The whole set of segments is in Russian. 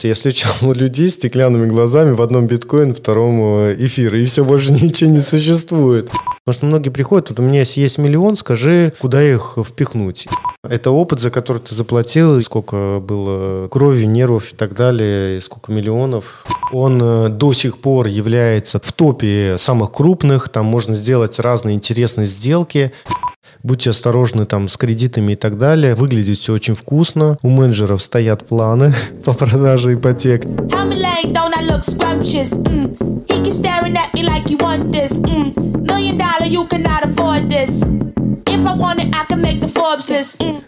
Я встречал людей с стеклянными глазами в одном биткоин, втором эфир, и все, больше ничего не существует. Потому что многие приходят, вот у меня есть миллион, скажи, куда их впихнуть. Это опыт, за который ты заплатил, сколько было крови, нервов и так далее, и сколько миллионов. Он э, до сих пор является в топе самых крупных, там можно сделать разные интересные сделки. Будьте осторожны там с кредитами и так далее. Выглядит все очень вкусно. У менеджеров стоят планы по продаже ипотек. Me like. Mm. Million dollar, you cannot afford this.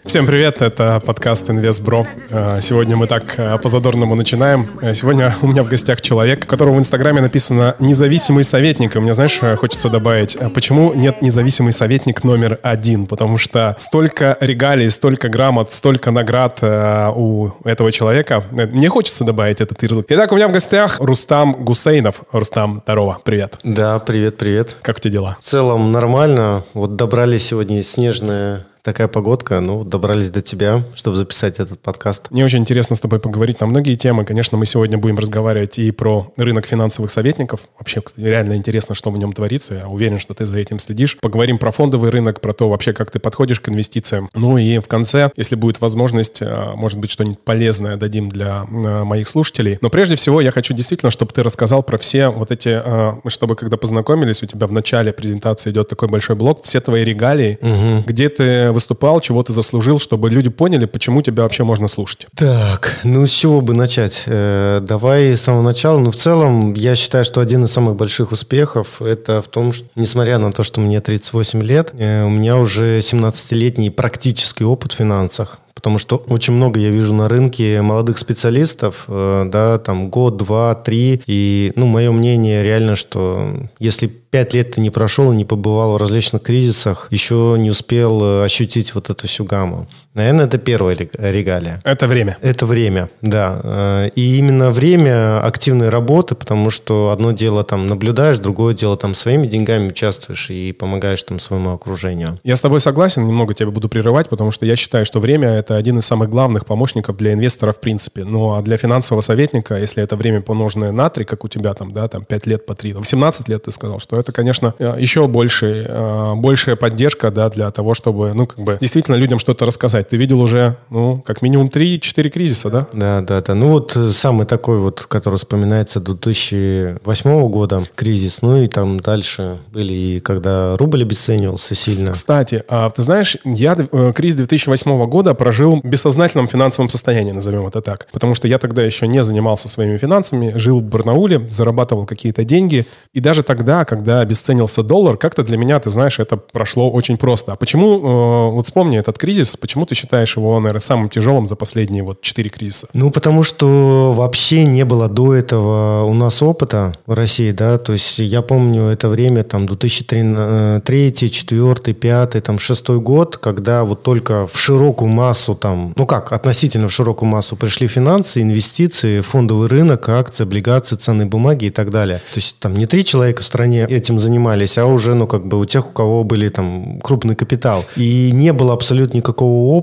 Всем привет, это подкаст InvestBro. Э, сегодня мы так э, по-задорному начинаем. Э, сегодня у меня в гостях человек, у которого в Инстаграме написано «независимый советник». И мне, знаешь, хочется добавить, почему нет независимый советник номер один? Потому что столько регалий, столько грамот, столько наград у этого человека. Мне хочется добавить этот ярлык. Итак, у меня в гостях Рустам Гусейнов. Рустам, здорово, привет. Да, привет, привет. Как у тебя дела? В целом нормально. Вот добрались сегодня снежная такая погодка. Ну, добрались до тебя, чтобы записать этот подкаст. Мне очень интересно с тобой поговорить на многие темы. Конечно, мы сегодня будем разговаривать и про рынок финансовых советников. Вообще, реально интересно, что в нем творится. Я уверен, что ты за этим следишь. Поговорим про фондовый рынок, про то вообще, как ты подходишь к инвестициям. Ну и в конце, если будет возможность, э, может быть, что-нибудь полезное дадим для э, моих слушателей. Но прежде всего, я хочу действительно, чтобы ты рассказал про все вот эти, э, чтобы когда познакомились, у тебя в начале презентации идет такой большой блок, все твои регалии, угу. где ты выступал, чего ты заслужил, чтобы люди поняли, почему тебя вообще можно слушать? Так, ну с чего бы начать? Э, давай с самого начала. Ну, в целом, я считаю, что один из самых больших успехов это в том, что, несмотря на то, что мне 38 лет, э, у меня уже 17-летний практический опыт в финансах потому что очень много я вижу на рынке молодых специалистов, э, да, там год, два, три, и, ну, мое мнение реально, что если пять лет ты не прошел, не побывал в различных кризисах, еще не успел э, ощутить вот эту всю гамму. Наверное, это первая регалия. Это время. Это время, да. Э, и именно время активной работы, потому что одно дело там наблюдаешь, другое дело там своими деньгами участвуешь и помогаешь там своему окружению. Я с тобой согласен, немного тебя буду прерывать, потому что я считаю, что время – это один из самых главных помощников для инвестора в принципе. Ну, а для финансового советника, если это время помноженное на 3, как у тебя там, да, там 5 лет по 3, 18 лет ты сказал, что это, конечно, э, еще больше, э, большая поддержка, да, для того, чтобы, ну, как бы, действительно людям что-то рассказать. Ты видел уже, ну, как минимум 3-4 кризиса, да? Да, да, да. Ну, вот самый такой вот, который вспоминается до 2008 года, кризис, ну, и там дальше были и когда рубль обесценивался сильно. Кстати, а ты знаешь, я э, кризис 2008 года прожил в бессознательном финансовом состоянии, назовем это так. Потому что я тогда еще не занимался своими финансами, жил в Барнауле, зарабатывал какие-то деньги. И даже тогда, когда когда обесценился доллар, как-то для меня, ты знаешь, это прошло очень просто. А почему, э, вот вспомни этот кризис, почему ты считаешь его, наверное, самым тяжелым за последние вот четыре кризиса? Ну, потому что вообще не было до этого у нас опыта в России, да, то есть я помню это время, там, 2003, 2004, 2005, там, 2006 год, когда вот только в широкую массу, там, ну как, относительно в широкую массу пришли финансы, инвестиции, фондовый рынок, акции, облигации, ценные бумаги и так далее. То есть там не три человека в стране этим занимались, а уже, ну, как бы у тех, у кого были там крупный капитал. И не было абсолютно никакого опыта,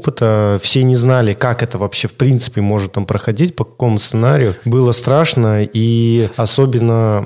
все не знали, как это вообще в принципе может там проходить, по какому сценарию. Было страшно, и особенно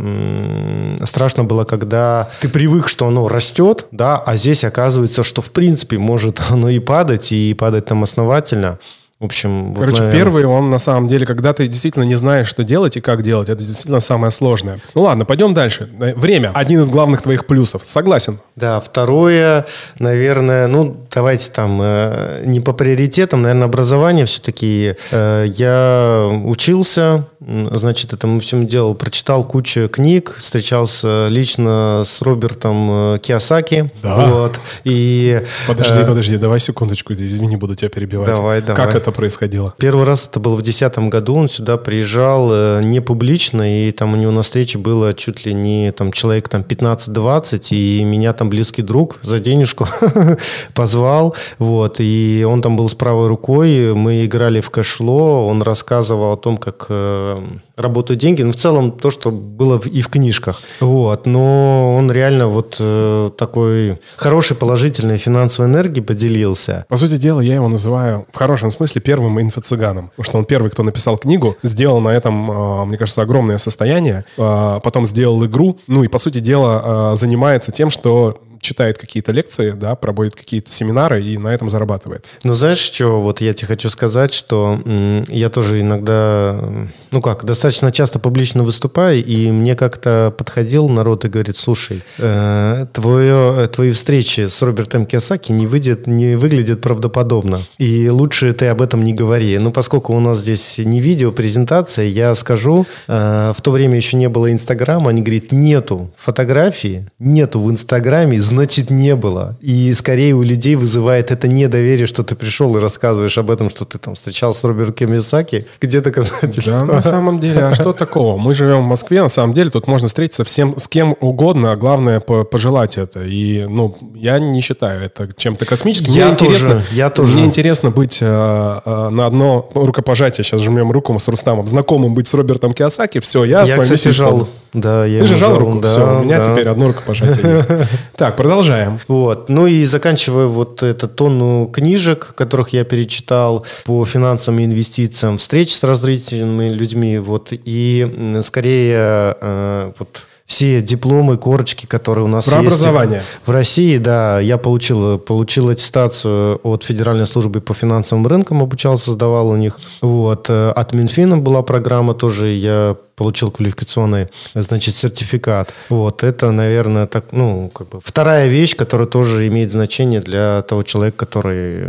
страшно было, когда ты привык, что оно растет, да, а здесь оказывается, что в принципе может оно и падать, и падать там основательно. В общем, Короче, вот, наверное... первый, он на самом деле, когда ты действительно не знаешь, что делать и как делать, это действительно самое сложное. Ну ладно, пойдем дальше. Э, время. Один из главных твоих плюсов. Согласен. Да, второе, наверное, ну, давайте там, э, не по приоритетам, наверное, образование все-таки. Э, я учился, значит, этому всему делу, прочитал кучу книг, встречался лично с Робертом Киосаки. Да. Вот, и, подожди, э... подожди, давай секундочку, извини, буду тебя перебивать. Давай, давай. Как это происходило? Первый раз это было в 2010 году. Он сюда приезжал э, не публично, и там у него на встрече было чуть ли не там, человек там 15-20, и меня там близкий друг за денежку позвал. Вот, и он там был с правой рукой. Мы играли в кэшло. Он рассказывал о том, как э, работают деньги. Ну, в целом, то, что было и в книжках. Вот. Но он реально вот э, такой хорошей, положительной финансовой энергией поделился. По сути дела, я его называю в хорошем смысле первым инфо-цыганом. Потому что он первый, кто написал книгу, сделал на этом, э, мне кажется, огромное состояние, э, потом сделал игру, ну и, по сути дела, э, занимается тем, что читает какие-то лекции, да, проводит какие-то семинары и на этом зарабатывает. Ну, знаешь, что вот я тебе хочу сказать, что я тоже иногда, ну как, достаточно часто публично выступаю, и мне как-то подходил народ и говорит, слушай, э, твое, твои встречи с Робертом Киосаки не, выйдет, не выглядят правдоподобно, и лучше ты об этом не говори. Ну, поскольку у нас здесь не видео, презентация, я скажу, э, в то время еще не было Инстаграма, они говорят, нету фотографии, нету в Инстаграме значит не было. И скорее у людей вызывает это недоверие, что ты пришел и рассказываешь об этом, что ты там встречался с Робертом Кимисаки. Где доказательства? Да, на самом деле, а что такого? Мы живем в Москве, на самом деле тут можно встретиться всем, с кем угодно, а главное пожелать это. И, ну, я не считаю это чем-то космическим. Я мне тоже, интересно, я тоже. Мне интересно быть э, э, на одно рукопожатие, сейчас жмем руку с Рустамом, знакомым быть с Робертом Киосаки, все, я, я с вами кстати, жал. Да, я Ты же жал руку, да, все, у меня да. теперь одно рукопожатие есть. Так, продолжаем. Вот. Ну и заканчивая вот эту тонну книжек, которых я перечитал по финансам и инвестициям, встреч с различными людьми, вот, и скорее э, вот все дипломы, корочки, которые у нас Про есть образование. в России, да, я получил, получил аттестацию от Федеральной службы по финансовым рынкам, обучался, сдавал у них. Вот. э, От Минфина была программа тоже, я получил квалификационный, значит, сертификат. Вот. Это, наверное, так, ну, как бы вторая вещь, которая тоже имеет значение для того человека, который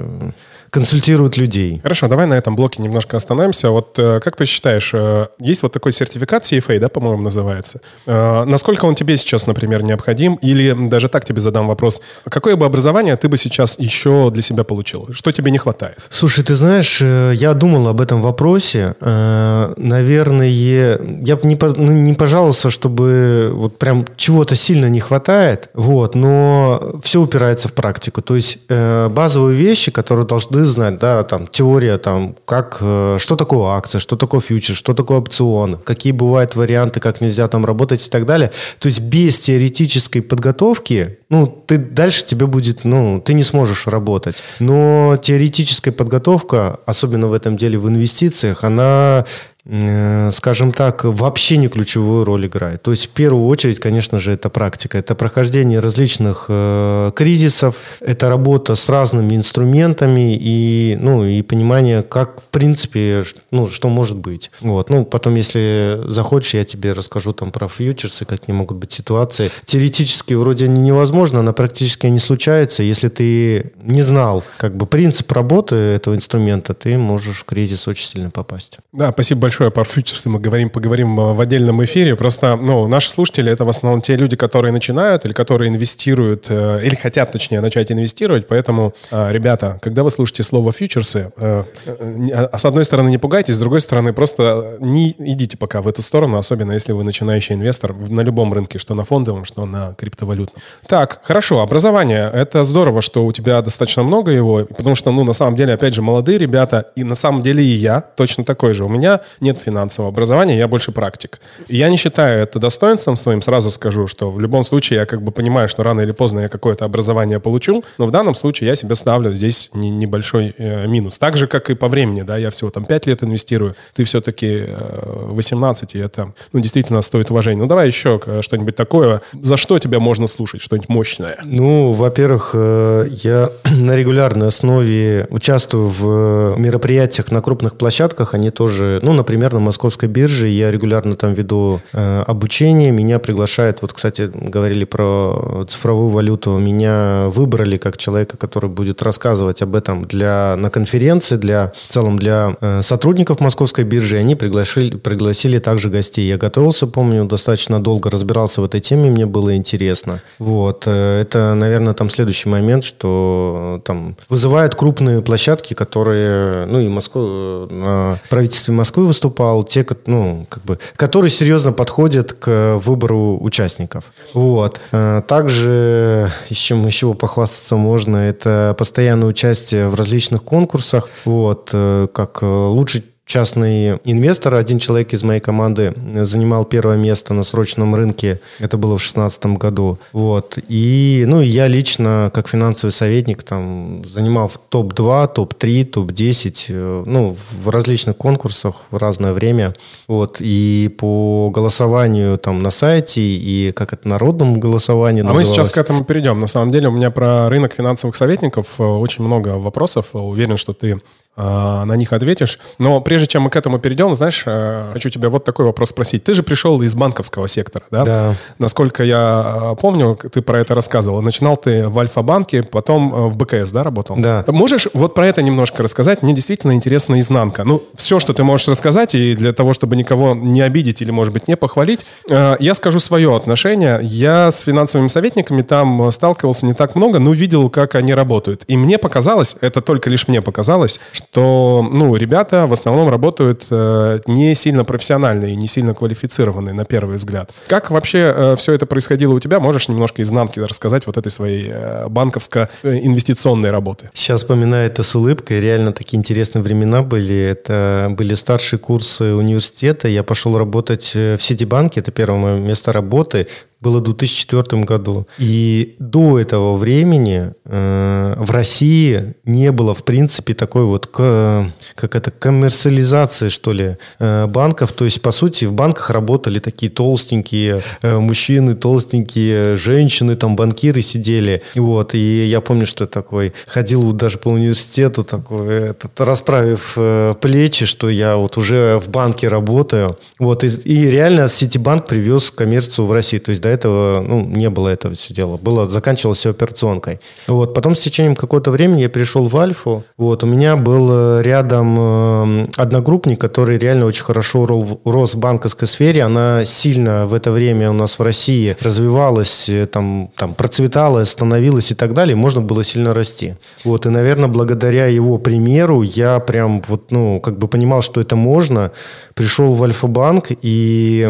консультирует людей. Хорошо, давай на этом блоке немножко остановимся. Вот э, как ты считаешь, э, есть вот такой сертификат CFA, да, по-моему, называется? Э, насколько он тебе сейчас, например, необходим? Или даже так тебе задам вопрос. Какое бы образование ты бы сейчас еще для себя получил? Что тебе не хватает? Слушай, ты знаешь, я думал об этом вопросе. Наверное, я бы не, ну, не пожаловался, чтобы вот прям чего-то сильно не хватает, вот, но все упирается в практику. То есть базовые вещи, которые должны знать, да, там теория, там, как, э, что такое акция, что такое фьючер, что такое опцион, какие бывают варианты, как нельзя там работать и так далее. То есть без теоретической подготовки, ну, ты дальше тебе будет, ну, ты не сможешь работать. Но теоретическая подготовка, особенно в этом деле в инвестициях, она скажем так, вообще не ключевую роль играет. То есть, в первую очередь, конечно же, это практика. Это прохождение различных э, кризисов, это работа с разными инструментами и, ну, и понимание, как, в принципе, ну, что может быть. Вот. Ну, потом, если захочешь, я тебе расскажу там про фьючерсы, какие могут быть ситуации. Теоретически вроде они невозможно, но практически они случаются. Если ты не знал, как бы, принцип работы этого инструмента, ты можешь в кризис очень сильно попасть. Да, спасибо большое. Про фьючерсы мы говорим, поговорим э, в отдельном эфире. Просто, ну, наши слушатели это в основном те люди, которые начинают или которые инвестируют, э, или хотят, точнее, начать инвестировать. Поэтому, э, ребята, когда вы слушаете слово фьючерсы, а с одной стороны не пугайтесь, с другой стороны просто не идите пока в эту сторону, особенно если вы начинающий инвестор на любом рынке, что на фондовом, что на криптовалютном. Так, хорошо, образование. Это здорово, что у тебя достаточно много его, потому что, ну, на самом деле, опять же, молодые ребята, и на самом деле и я точно такой же. У меня нет финансового образования, я больше практик. Я не считаю это достоинством своим, сразу скажу, что в любом случае я как бы понимаю, что рано или поздно я какое-то образование получу, но в данном случае я себе ставлю здесь не- небольшой э, минус. Так же, как и по времени, да, я всего там 5 лет инвестирую, ты все-таки э, 18, и это, ну, действительно стоит уважения. Ну, давай еще э, что-нибудь такое, за что тебя можно слушать, что-нибудь мощное. Ну, во-первых, э, я на регулярной основе участвую в э, мероприятиях на крупных площадках. Они тоже, ну, например, на Московской бирже я регулярно там веду э, обучение. Меня приглашают, вот, кстати, говорили про цифровую валюту. Меня выбрали как человека, который будет рассказывать об этом для, на конференции, для, в целом для э, сотрудников Московской биржи. Они пригласили, пригласили также гостей. Я готовился, помню, достаточно долго разбирался в этой теме, мне было интересно. Вот. э, Это, наверное, там следующий момент, что э, там вызывают крупные площадки, которые, ну и Москва, э, правительстве Москвы выступал, те, ну, как бы, которые серьезно подходят к выбору участников. Вот. Э, Также, чем еще похвастаться можно, это постоянное участие в различных конкурсах, вот, э, как лучший частный инвестор, один человек из моей команды занимал первое место на срочном рынке. Это было в 2016 году. Вот. И, ну, я лично, как финансовый советник, там, занимал топ-2, топ-3, топ-10, ну, в различных конкурсах в разное время. Вот. И по голосованию там на сайте, и как это, народному голосованию А мы сейчас к этому перейдем. На самом деле у меня про рынок финансовых советников э, очень много вопросов. Уверен, что ты на них ответишь. Но прежде чем мы к этому перейдем, знаешь, э, хочу тебя вот такой вопрос спросить. Ты же пришел из банковского сектора, да? Да. Насколько я э, помню, ты про это рассказывал. Начинал ты в Альфа-банке, потом э, в БКС, да, работал? Да. Можешь вот про это немножко рассказать? Мне действительно интересна изнанка. Ну, все, что ты можешь рассказать, и для того, чтобы никого не обидеть или, может быть, не похвалить, я скажу свое отношение. Я с финансовыми советниками там сталкивался не так много, но видел, как они работают. И мне показалось, это только лишь мне показалось, что, ну, ребята в основном работают э, не сильно профессиональные, не сильно квалифицированные, на первый взгляд. Как вообще э, все это происходило у тебя? Можешь немножко изнанки рассказать вот этой своей э, банковско-инвестиционной работы? Сейчас вспоминаю это с улыбкой. Реально такие интересные времена были. Это были старшие курсы университета. Я пошел работать э, в Ситибанке. Это первое мое место работы было в 2004 году. И до этого времени э, в России не было, в принципе, такой вот, к, как это, коммерциализации, что ли, э, банков. То есть, по сути, в банках работали такие толстенькие э, мужчины, толстенькие женщины, там банкиры сидели. Вот, и я помню, что такой, ходил вот даже по университету, такой, этот, расправив э, плечи, что я вот уже в банке работаю. Вот, и, и реально Ситибанк привез коммерцию в Россию. То есть, до этого ну, не было этого все дела. Было, заканчивалось все операционкой. Вот. Потом с течением какого-то времени я перешел в Альфу. Вот. У меня был э, рядом э, одногруппник, который реально очень хорошо рос в банковской сфере. Она сильно в это время у нас в России развивалась, э, там, там процветала, становилась и так далее. Можно было сильно расти. Вот. И, наверное, благодаря его примеру я прям вот, ну, как бы понимал, что это можно. Пришел в Альфа-банк и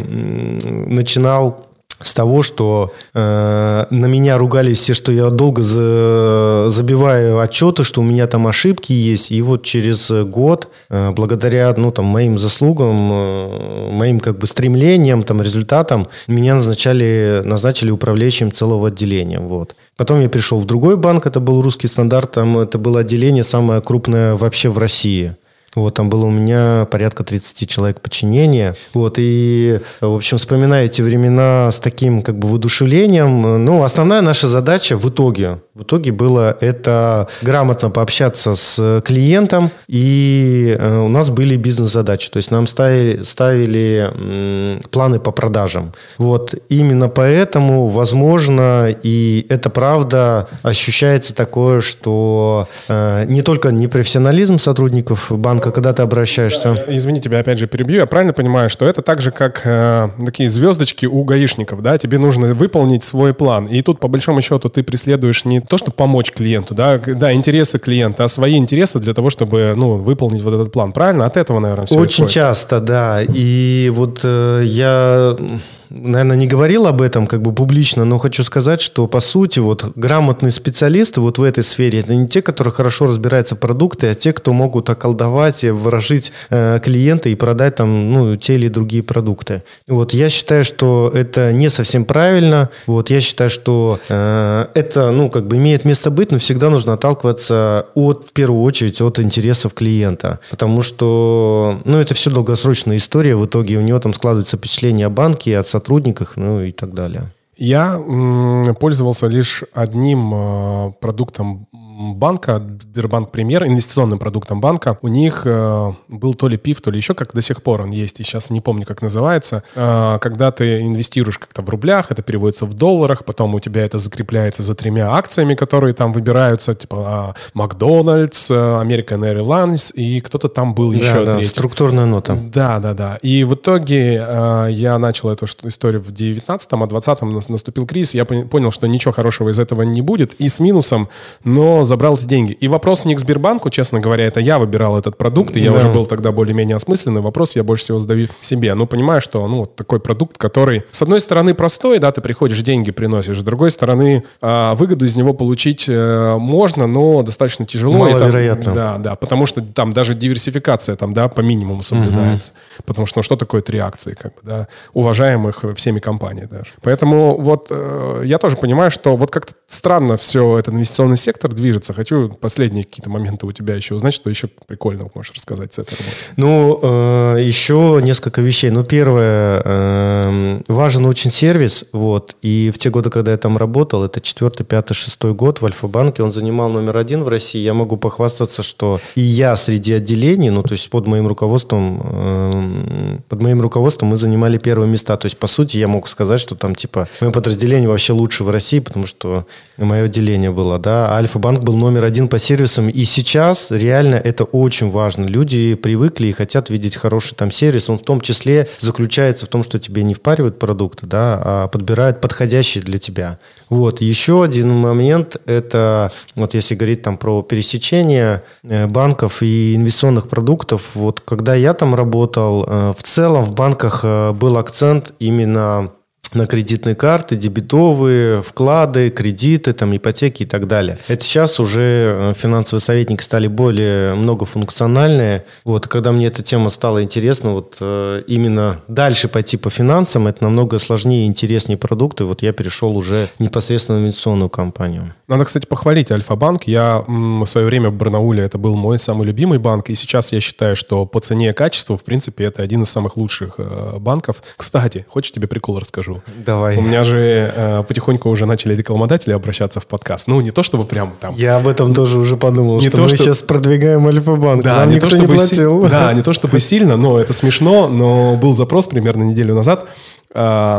начинал с того, что э, на меня ругались все, что я долго за, забиваю отчеты, что у меня там ошибки есть. И вот через год, э, благодаря ну, там, моим заслугам, э, моим как бы стремлениям, там, результатам, меня назначали, назначили управляющим целого отделения. Вот. Потом я пришел в другой банк, это был русский стандарт, там это было отделение самое крупное вообще в России. Вот, там было у меня порядка 30 человек подчинения. Вот, и, в общем, вспоминая эти времена с таким, как бы, воодушевлением, ну, основная наша задача в итоге, в итоге было это грамотно пообщаться с клиентом, и э, у нас были бизнес-задачи, то есть нам ставили, ставили планы по продажам. Вот, именно поэтому, возможно, и это правда, ощущается такое, что э, не только непрофессионализм сотрудников банка, когда ты обращаешься? Извини, тебя опять же перебью. Я правильно понимаю, что это так же, как э, такие звездочки у гаишников, да? Тебе нужно выполнить свой план. И тут, по большому счету, ты преследуешь не то, чтобы помочь клиенту, да, да, интересы клиента, а свои интересы для того, чтобы, ну, выполнить вот этот план. Правильно? От этого, наверное, все Очень исходит. часто, да. И вот э, я наверное, не говорил об этом как бы публично, но хочу сказать, что по сути вот грамотные специалисты вот в этой сфере это не те, которые хорошо разбираются в продукты, а те, кто могут околдовать и выражить э, клиента и продать там ну, те или другие продукты. Вот я считаю, что это не совсем правильно. Вот я считаю, что э, это ну как бы имеет место быть, но всегда нужно отталкиваться от в первую очередь от интересов клиента, потому что ну это все долгосрочная история. В итоге у него там складывается впечатление о банке, от сотрудниках, ну и так далее. Я пользовался лишь одним э, продуктом банка, Сбербанк Премьер, инвестиционным продуктом банка, у них э, был то ли ПИФ, то ли еще как до сих пор он есть, и сейчас не помню, как называется. Э, когда ты инвестируешь как-то в рублях, это переводится в долларах, потом у тебя это закрепляется за тремя акциями, которые там выбираются, типа э, Макдональдс, э, American Airlines, и кто-то там был еще да, третий. структурная нота. Да, да, да. И в итоге э, я начал эту историю в 19-м, а 20-м наступил кризис, я понял, что ничего хорошего из этого не будет, и с минусом, но но забрал эти деньги. И вопрос не к Сбербанку, честно говоря, это я выбирал этот продукт, и я да. уже был тогда более-менее осмысленный. Вопрос я больше всего задаю себе. Ну, понимаю, что, ну, вот такой продукт, который, с одной стороны, простой, да, ты приходишь, деньги приносишь, с другой стороны, а, выгоду из него получить э, можно, но достаточно тяжело. Маловероятно. Там, да, да, потому что там даже диверсификация там, да, по минимуму соблюдается. Угу. Потому что, ну, что такое три акции, как бы, да, уважаемых всеми компаний даже. Поэтому вот э, я тоже понимаю, что вот как-то странно все этот инвестиционный сектор движется. Хочу последние какие-то моменты у тебя еще узнать, что еще прикольного можешь рассказать с этой работы. Ну, э, еще несколько вещей. Ну, первое, э, важен очень сервис, вот, и в те годы, когда я там работал, это четвертый, пятый, шестой год в Альфа-банке, он занимал номер один в России. Я могу похвастаться, что и я среди отделений, ну, то есть под моим руководством, э, под моим руководством мы занимали первые места. То есть, по сути, я мог сказать, что там, типа, мое подразделение вообще лучше в России, потому что мое отделение было, да. Альфа-банк был номер один по сервисам, и сейчас реально это очень важно. Люди привыкли и хотят видеть хороший там сервис. Он в том числе заключается в том, что тебе не впаривают продукты, да, а подбирают подходящие для тебя. Вот. Еще один момент – это, вот если говорить там про пересечение э, банков и инвестиционных продуктов, вот когда я там работал, э, в целом в банках э, был акцент именно на кредитные карты, дебетовые, вклады, кредиты, там, ипотеки и так далее. Это сейчас уже э, финансовые советники стали более многофункциональные. Вот, когда мне эта тема стала интересна, вот э, именно дальше пойти по финансам, это намного сложнее и интереснее продукты. Вот я перешел уже непосредственно в инвестиционную компанию. Надо, кстати, похвалить Альфа-банк. Я в свое время в Барнауле, это был мой самый любимый банк, и сейчас я считаю, что по цене и качеству, в принципе, это один из самых лучших э, банков. Кстати, хочешь тебе прикол расскажу? Давай. У меня же э, потихоньку уже начали рекламодатели обращаться в подкаст. Ну, не то чтобы прям там... Я об этом тоже уже подумал, не что то, мы что... сейчас продвигаем Альфа-банк. Да, Нам не то, чтобы не платил. Си... Да, не то чтобы сильно, но это смешно. Но был запрос примерно неделю назад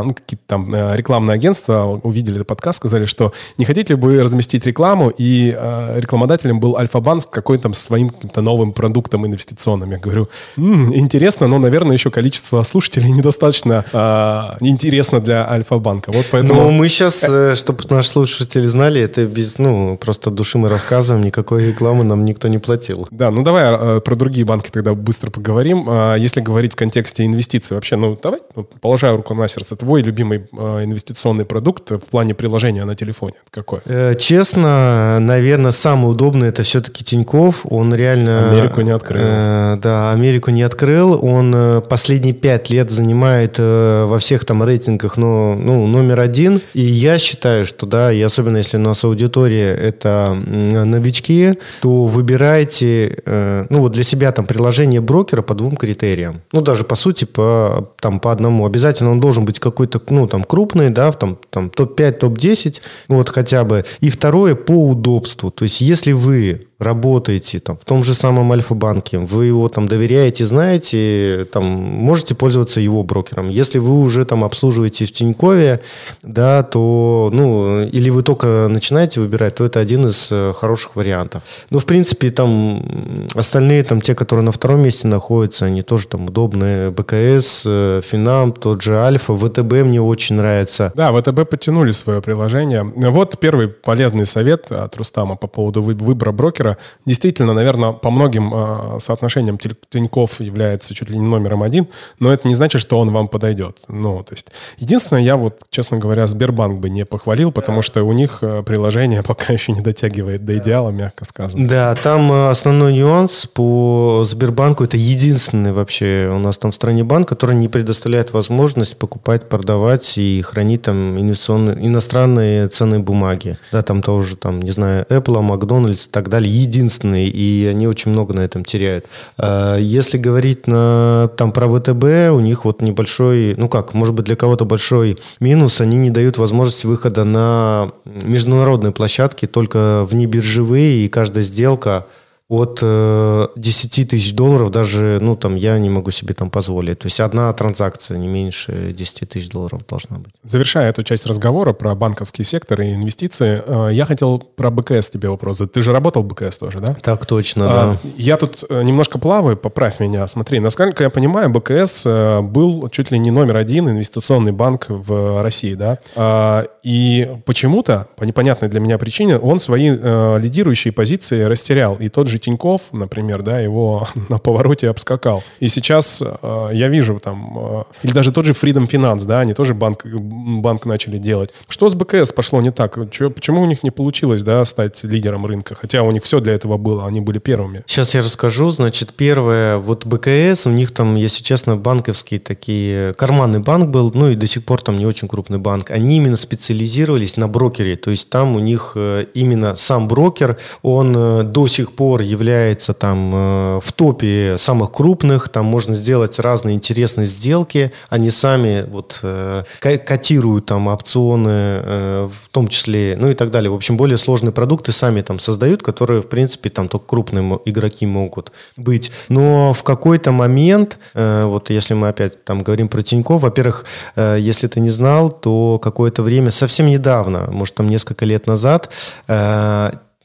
ну, какие-то там э, рекламные агентства увидели этот подкаст, сказали, что не хотите ли вы разместить рекламу, и э, рекламодателем был Альфа-банк с какой-то там своим каким-то новым продуктом инвестиционным. Я говорю, м-м, интересно, но, наверное, еще количество слушателей недостаточно э, интересно для Альфа-банка. Вот поэтому... Ну, мы сейчас, э, чтобы наши слушатели знали, это без, ну, просто души мы рассказываем, никакой рекламы нам никто не платил. Да, ну давай э, про другие банки тогда быстро поговорим. Если говорить в контексте инвестиций вообще, ну давай, положаю руку на сердце, твой любимый э, инвестиционный продукт в плане приложения на телефоне? Какой? Э, честно, наверное, самый удобный это все-таки Тиньков. Он реально... Америку не открыл. Э, да, Америку не открыл. Он э, последние пять лет занимает э, во всех там рейтингах ну, ну, номер один. И я считаю, что да, и особенно если у нас аудитория это новички, то выбирайте э, ну вот для себя там приложение брокера по двум критериям. Ну даже по сути по, там, по одному. Обязательно он должен должен быть какой-то, ну, там, крупный, да, там, там топ-5, топ-10, вот хотя бы. И второе, по удобству. То есть, если вы работаете там, в том же самом Альфа-банке, вы его там доверяете, знаете, там, можете пользоваться его брокером. Если вы уже там обслуживаете в Тинькове, да, то, ну, или вы только начинаете выбирать, то это один из э, хороших вариантов. Ну, в принципе, там остальные, там, те, которые на втором месте находятся, они тоже там удобные. БКС, э, Финам, тот же Альфа, ВТБ мне очень нравится. Да, ВТБ подтянули свое приложение. Вот первый полезный совет от Рустама по поводу выбора брокера брокера. Действительно, наверное, по многим э, соотношениям Тиньков является чуть ли не номером один, но это не значит, что он вам подойдет. Ну, то есть, единственное, я вот, честно говоря, Сбербанк бы не похвалил, потому что у них э, приложение пока еще не дотягивает до идеала, мягко сказано. Да, там э, основной нюанс по Сбербанку, это единственный вообще у нас там в стране банк, который не предоставляет возможность покупать, продавать и хранить там инвестиционные, иностранные ценные бумаги. Да, там тоже, там, не знаю, Apple, Макдональдс и так далее единственный, и они очень много на этом теряют. А, если говорить на, там, про ВТБ, у них вот небольшой, ну как, может быть, для кого-то большой минус, они не дают возможности выхода на международные площадки, только внебиржевые, и каждая сделка от э, 10 тысяч долларов даже, ну, там, я не могу себе там позволить. То есть одна транзакция не меньше 10 тысяч долларов должна быть. Завершая эту часть разговора про банковский сектор и инвестиции, э, я хотел про БКС тебе вопрос задать. Ты же работал в БКС тоже, да? Так точно, А, да. Я тут э, немножко плаваю, поправь меня. Смотри, насколько я понимаю, БКС э, был чуть ли не номер один инвестиционный банк в России, да? А, И почему-то, по непонятной для меня причине, он свои э, лидирующие позиции растерял. И тот же Тиньков, например, да, его на повороте обскакал. И сейчас э, я вижу там, э, или даже тот же Freedom Finance, да, они тоже банк, банк начали делать. Что с БКС пошло не так? Чё- почему у них не получилось, да, стать лидером рынка? Хотя у них все для этого было, они были первыми. Сейчас я расскажу. Значит, первое, вот БКС, у них там, если честно, банковские такие, карманный банк был, ну и до сих пор там не очень крупный банк. Они именно специализировались на брокере. То есть там у них э, именно сам брокер, он э, до сих пор является там э, в топе самых крупных. Там можно сделать разные интересные сделки. Они сами вот э, ко- котируют там опционы, э, в том числе, ну и так далее. В общем, более сложные продукты сами там создают, которые, в принципе, там только крупные игроки могут быть. Но в какой-то момент, вот если мы опять там говорим про Тинькофф, во-первых, если ты не знал, то какое-то время, совсем недавно, может там несколько лет назад,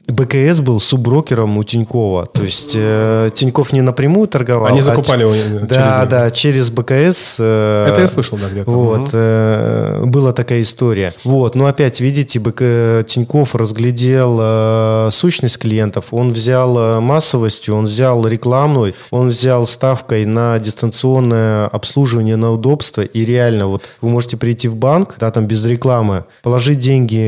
БКС был субброкером у Тинькова. То есть э, Тиньков не напрямую торговал. Они а закупали ч- его, э, через Да, них. да, через БКС. э, Это я слышал, да, где-то. вот, э, была такая история. Вот, но опять, видите, БК Тиньков разглядел э, сущность клиентов, он взял э, массовостью, он взял рекламной, он взял ставкой на дистанционное обслуживание, на удобство, и реально, вот вы можете прийти в банк, да, там без рекламы, положить деньги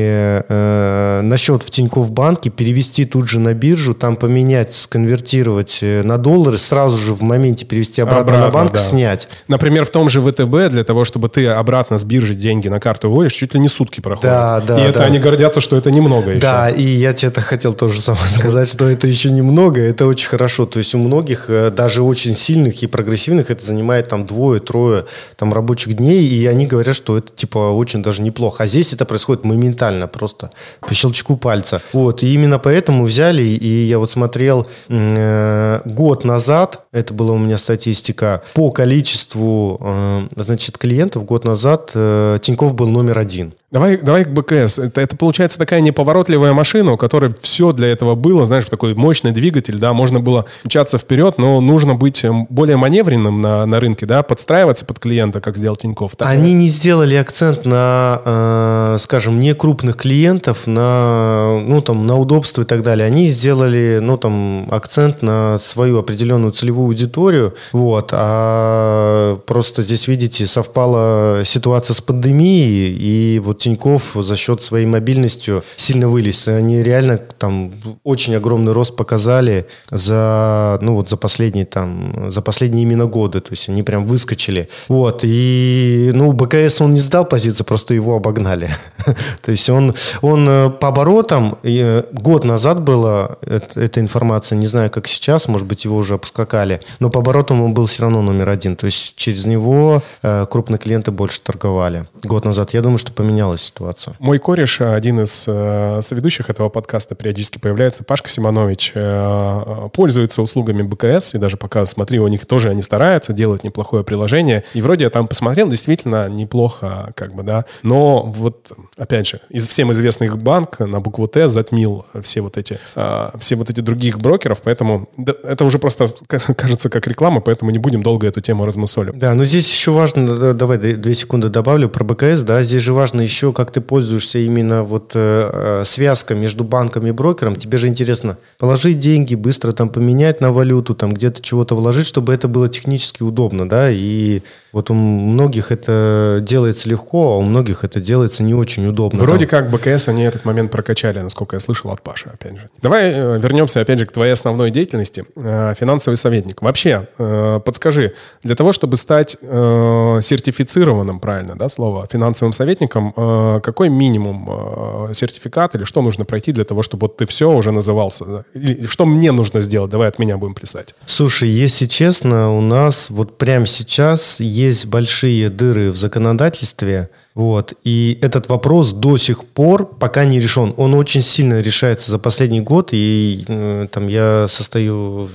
э, на счет в Тинькофф банке, перевести тут же на биржу, там поменять, сконвертировать э, на доллары, сразу же в моменте перевести обратно, на Обратно, банк, да. снять. Например, в том же ВТБ, для того, чтобы ты обратно с биржи деньги на карту выводишь, чуть ли не сутки проходят. Да, да, И это да. они гордятся, что это немного еще. Да, и я тебе это хотел тоже самое сказать, что это еще немного, это очень хорошо. То есть у многих, э, даже очень сильных и прогрессивных, это занимает там двое-трое там рабочих дней, и они говорят, что это типа очень даже неплохо. А здесь это происходит моментально, просто по щелчку пальца. Вот, и именно поэтому взяли, и я вот смотрел э, год назад, это была у меня статистика, по количеству, э, значит, клиентов год назад э, Тиньков был номер один. Давай, давай к БКС. Это, это получается такая неповоротливая машина, у которой все для этого было, знаешь, такой мощный двигатель, да, можно было мчаться вперед, но нужно быть эм, более маневренным на, на рынке, да, подстраиваться под клиента, как сделал Тиньков. Так? Они не сделали акцент на, э, скажем, не крупных клиентов, на, ну, там, на удобство и так далее. Они сделали, ну, там, акцент на свою определенную целевую аудиторию. Вот. А просто здесь, видите, совпала ситуация с пандемией, и вот Тиньков за счет своей мобильностью сильно вылез. Они реально там очень огромный рост показали за, ну, вот за последние там, за последние именно годы. То есть они прям выскочили. Вот. И, ну, БКС он не сдал позицию, просто его обогнали. То есть он, он э, по оборотам, э, год назад была эт- эта информация, не знаю, как сейчас, может быть, его уже обскакали, но по оборотам он был все равно номер один. То есть через него э, крупные клиенты больше торговали. Год назад. Я думаю, что поменялась ситуация. Мой кореш, один из э, соведущих этого подкаста, периодически появляется, Пашка Симонович, э, пользуется услугами БКС, и даже пока смотри, у них тоже они стараются, делают неплохое приложение. И вроде я там посмотрел, действительно неплохо, как бы, да. Но вот, опять же, из всем известных банк на букву Т затмил все вот эти, э, все вот эти других брокеров, поэтому да, это уже просто кажется как реклама, поэтому не будем долго эту тему размысолить. Да, но здесь еще важно, да, давай две секунды добавлю про БКС, да, здесь же важно еще, как ты пользуешься именно вот э, э, связкой между банком и брокером. Тебе же интересно положить деньги, быстро там поменять на валюту, там где-то чего-то вложить, чтобы это было технически удобно, да, и вот у многих это делается легко, а у многих это делается не очень удобно. Вроде Там- как БКС они этот момент прокачали, насколько я слышал от Паши, опять же. Давай э, вернемся, опять же, к твоей основной деятельности. Э, финансовый советник. Вообще, подскажи, для того, чтобы стать сертифицированным, правильно, да, слово, финансовым советником, какой минимум э, сертификат или что нужно пройти для того, чтобы вот ты все уже назывался? Или что мне нужно сделать? Давай от меня будем плясать. Слушай, если честно, у нас вот прямо сейчас есть большие дыры в законодательстве, Вот. И этот вопрос до сих пор пока не решен. Он очень сильно решается за последний год. И э, там я состою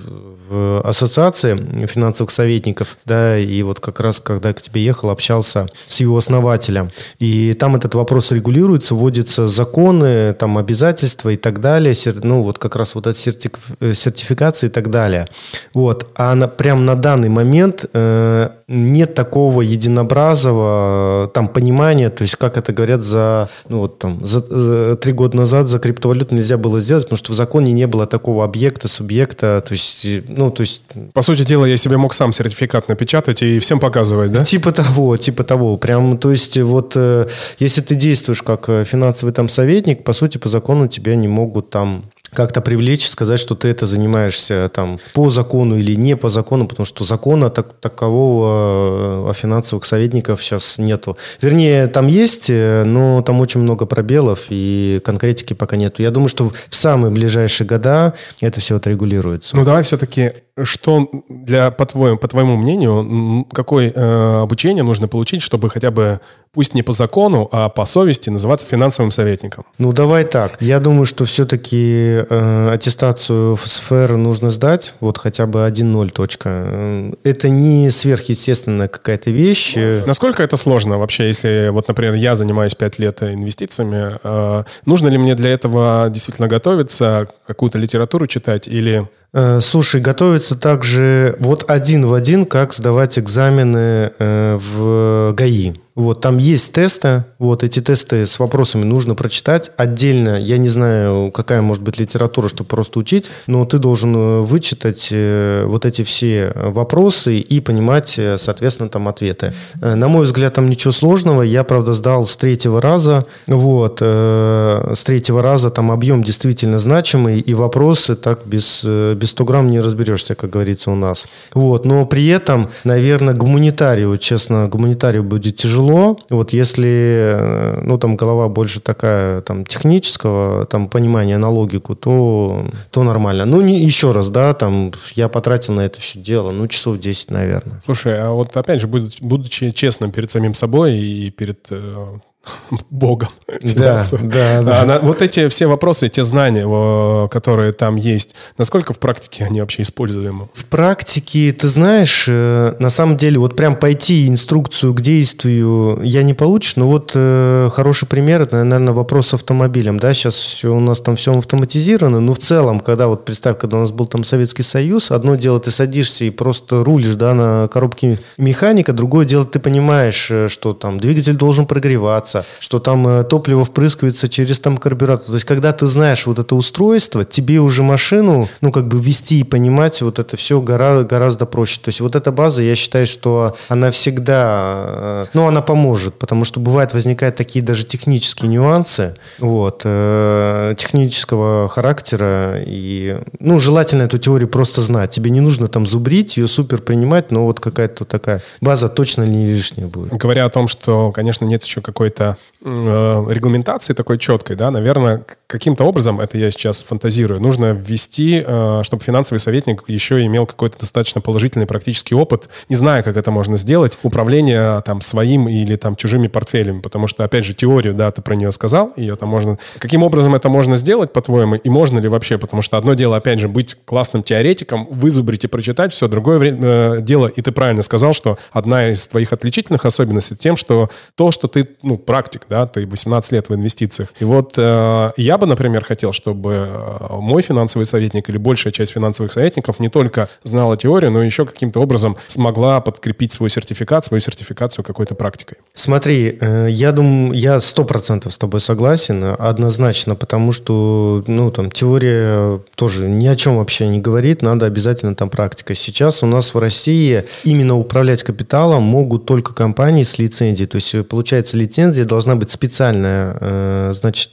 в ассоциации финансовых советников, да, и вот как раз, когда к тебе ехал, общался с его основателем. И там этот вопрос регулируется, вводятся законы, там обязательства и так далее. Ну, вот как раз вот эта сертификация и так далее. Вот. А на, прям на данный момент э, нет такого единообразного там понимания, то есть как это говорят за, ну вот там, за, за три года назад за криптовалюту нельзя было сделать, потому что в законе не было такого объекта, субъекта, то есть, ну, то есть... По сути дела, я себе мог сам сертификат напечатать и всем показывать, да? Типа того, типа того. Прям, то есть вот э, если ты действуешь как э, финансовый там советник, по сути, по закону тебя не могут там как-то привлечь, сказать, что ты это занимаешься там по закону или не по закону, потому что закона так, такового э, о финансовых советников сейчас нету. Вернее, там есть, э, но там очень много пробелов и конкретики пока нету. Я думаю, что в самые ближайшие года это все отрегулируется. Ну давай все-таки, что для, по, твоему, по твоему мнению, какое э, обучение нужно получить, чтобы хотя бы, пусть не по закону, а по совести называться финансовым советником? Ну давай так. Я думаю, что все-таки э, аттестацию в сферу нужно сдать, вот хотя бы 1-0 точка. Э, это не сверхъестественная какая-то вещь. Насколько это сложно вообще, если, вот, например, я занимаюсь 5 лет инвестициями, э, нужно ли мне для этого действительно готовиться, какую-то литературу читать или... Э, слушай, готовится также вот один в один, как сдавать экзамены э, в ГАИ. Вот, там есть тесты, вот эти тесты с вопросами нужно прочитать. Отдельно, я не знаю, какая может быть литература, чтобы просто учить, но ты должен э, вычитать вот эти все вопросы и понимать, соответственно, там ответы. На мой взгляд, там ничего сложного. Я, правда, сдал с третьего раза. Вот, с третьего раза там объем действительно значимый, и вопросы так без без 100 грамм не разберешься, как говорится у нас. Вот. Но при этом, наверное, гуманитарию, честно, гуманитарию будет тяжело. Вот если, э, ну, там голова больше такая, там, технического, там, понимания на логику, то, то нормально. Ну, не, еще раз, да, там, я потратил на это все дело, ну, часов 10, наверное. Слушай, а вот опять же, будучи честным перед самим собой и перед Богом. Да, да, да. А, вот эти все вопросы, те знания, которые там есть, насколько в практике они вообще используемы? В практике, ты знаешь, э, на самом деле, вот прям пойти инструкцию к действию я не получишь, но вот э, хороший пример, это, наверное, вопрос с автомобилем, да, сейчас все у нас там все автоматизировано, но в целом, когда вот представь, когда у нас был там Советский Союз, одно дело ты садишься и просто рулишь, да, на коробке механика, другое дело ты понимаешь, э, что там двигатель должен прогреваться, нагреваться, что там э, топливо впрыскивается через там карбюратор. То есть, когда ты знаешь вот это устройство, тебе уже машину, ну, как бы вести и понимать вот это все гораздо, гораздо проще. То есть, вот эта база, я считаю, что она всегда, э, ну, она поможет, потому что бывает возникают такие даже технические нюансы, вот, э, технического характера, и, ну, желательно эту теорию просто знать. Тебе не нужно там зубрить, ее супер принимать, но вот какая-то такая база точно не лишняя будет. Говоря о том, что, конечно, нет еще какой-то э, регламентации такой четкой, да, наверное, каким-то образом, это я сейчас фантазирую, нужно ввести, э, чтобы финансовый советник еще имел какой-то достаточно положительный практический опыт, не знаю, как это можно сделать, управление там своим или там чужими портфелями, потому что, опять же, теорию, да, ты про нее сказал, ее там можно... Каким образом это можно сделать, по-твоему, и можно ли вообще? Потому что одно дело, опять же, быть классным теоретиком, вызубрить и прочитать все, другое э, дело, и ты правильно сказал, что одна из твоих отличительных особенностей тем, что то, что ты, ну, практик, да, ты 18 лет в инвестициях. И вот э, я бы, например, хотел, чтобы э, мой финансовый советник или большая часть финансовых советников не только знала теорию, но еще каким-то образом смогла подкрепить свой сертификат, свою сертификацию какой-то практикой. Смотри, э, я думаю, я сто процентов с тобой согласен, однозначно, потому что, ну, там, теория тоже ни о чем вообще не говорит, надо обязательно там практика. Сейчас у нас в России именно управлять капиталом могут только компании с лицензией, то есть получается лицензия должна быть специальная, э, значит,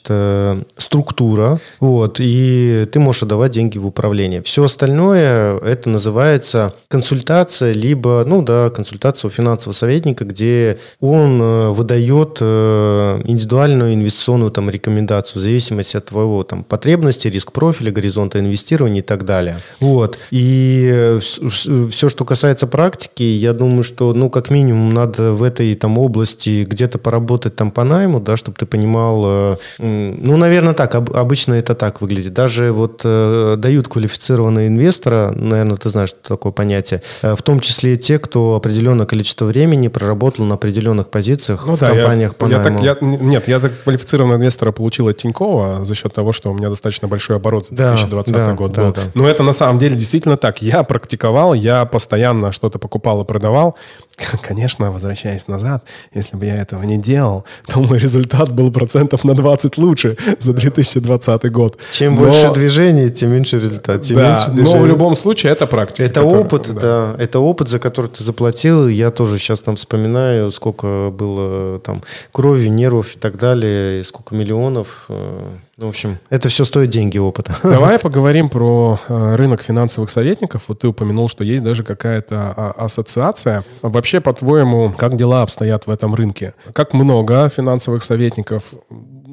структура, вот, и ты можешь отдавать деньги в управление. Все остальное, это называется консультация, либо, ну да, консультация у финансового советника, где он э, выдает индивидуальную инвестиционную там рекомендацию в зависимости от твоего там потребности, риск профиля, горизонта инвестирования и так далее. Вот. И все, что касается практики, я думаю, что, ну, как минимум, надо в этой там области где-то поработать там по найму, да, чтобы ты понимал, э, ну, наверное, так, об, обычно это так выглядит. Даже вот э, дают квалифицированного инвестора, наверное, ты знаешь, что такое понятие, э, в том числе те, кто определенное количество времени проработал на определенных позициях ну, в да, компаниях я, по я найму. Так, я, нет, я так квалифицированного инвестора получил от Тинькова за счет того, что у меня достаточно большой оборот за 2020 да, год да, был. Да. Но это на самом деле действительно так. Я практиковал, я постоянно что-то покупал и продавал. Конечно, возвращаясь назад, если бы я этого не делал, то мой результат был процентов на 20 лучше за 2020 год. Чем но... больше движений, тем меньше результат. Тем да, меньше движений. но в любом случае это практика. Это которая, опыт, да. да. Это опыт, за который ты заплатил. Я тоже сейчас там вспоминаю, сколько было там крови, нервов и так далее, и сколько миллионов э, ну, в общем, это все стоит деньги опыта. Давай поговорим про э, рынок финансовых советников. Вот ты упомянул, что есть даже какая-то а, ассоциация. Вообще, по-твоему, как дела обстоят в этом рынке? Как много финансовых советников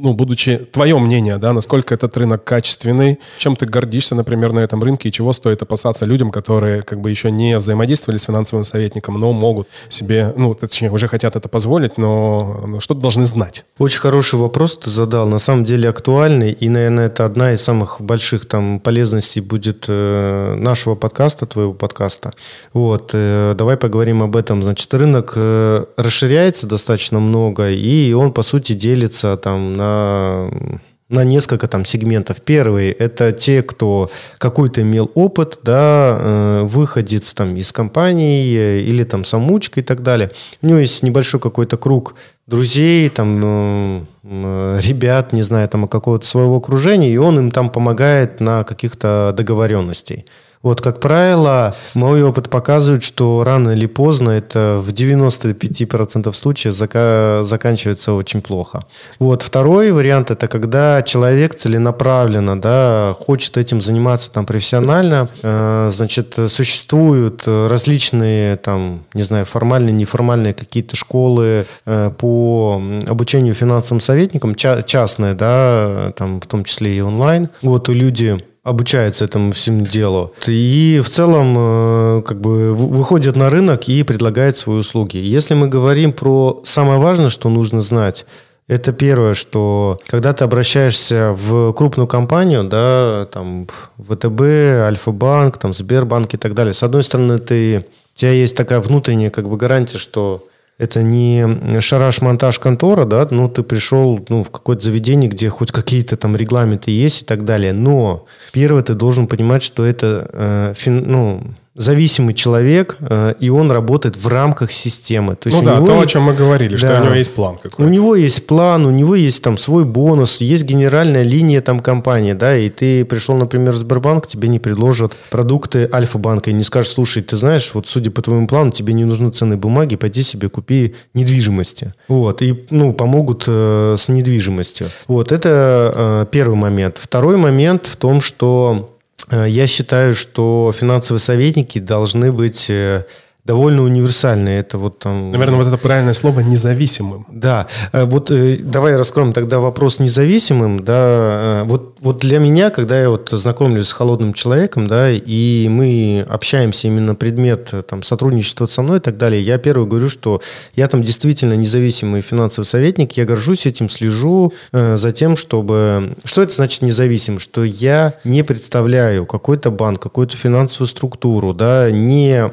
ну, будучи твое мнение, да, насколько этот рынок качественный, чем ты гордишься, например, на этом рынке, и чего стоит опасаться людям, которые как бы еще не взаимодействовали с финансовым советником, но могут себе, ну, точнее, уже хотят это позволить, но что-то должны знать. Очень хороший вопрос ты задал, на самом деле актуальный, и, наверное, это одна из самых больших там полезностей будет э, нашего подкаста, твоего подкаста. Вот, э, давай поговорим об этом. Значит, рынок э, расширяется достаточно много, и он, по сути, делится там на на несколько там сегментов. Первый – это те, кто какой-то имел опыт, да, э, выходец там из компании э, или там самучка и так далее. У него есть небольшой какой-то круг друзей, там, э, ребят, не знаю, там, какого-то своего окружения, и он им там помогает на каких-то договоренностей. Вот, как правило, мой опыт показывает, что рано или поздно это в 95% случаев зака- заканчивается очень плохо. Вот, второй вариант – это когда человек целенаправленно да, хочет этим заниматься там, профессионально. Э, значит, существуют различные, там, не знаю, формальные, неформальные какие-то школы э, по обучению финансовым советникам, ча- частные, да, там, в том числе и онлайн. Вот, и люди обучаются этому всему делу. И в целом э, как бы выходят на рынок и предлагают свои услуги. Если мы говорим про самое важное, что нужно знать, это первое, что когда ты обращаешься в крупную компанию, да, там ВТБ, Альфа-банк, там Сбербанк и так далее, с одной стороны, ты, у тебя есть такая внутренняя как бы гарантия, что это не шараш-монтаж контора, да, ну, ты пришел ну, в какое-то заведение, где хоть какие-то там регламенты есть и так далее, но первое, ты должен понимать, что это, э, фин, ну, зависимый человек, э, и он работает в рамках системы. То есть ну да, него, то, о чем мы говорили, да, что у него есть план какой-то. У него есть план, у него есть там свой бонус, есть генеральная линия там компании, да, и ты пришел, например, в Сбербанк, тебе не предложат продукты Альфа-банка и не скажешь, слушай, ты знаешь, вот судя по твоему плану, тебе не нужны ценные бумаги, пойди себе купи недвижимости. Вот, и, ну, помогут э, с недвижимостью. Вот, это э, первый момент. Второй момент в том, что я считаю, что финансовые советники должны быть э, довольно универсальные. Это вот там... Наверное, вот это правильное слово «независимым». Да. Э, вот давай раскроем тогда вопрос независимым. Да. Вот вот для меня, когда я вот знакомлюсь с холодным человеком, да, и мы общаемся именно предмет там, сотрудничества со мной и так далее, я первый говорю, что я там действительно независимый финансовый советник, я горжусь этим, слежу э, за тем, чтобы... Что это значит независим? Что я не представляю какой-то банк, какую-то финансовую структуру, да, не,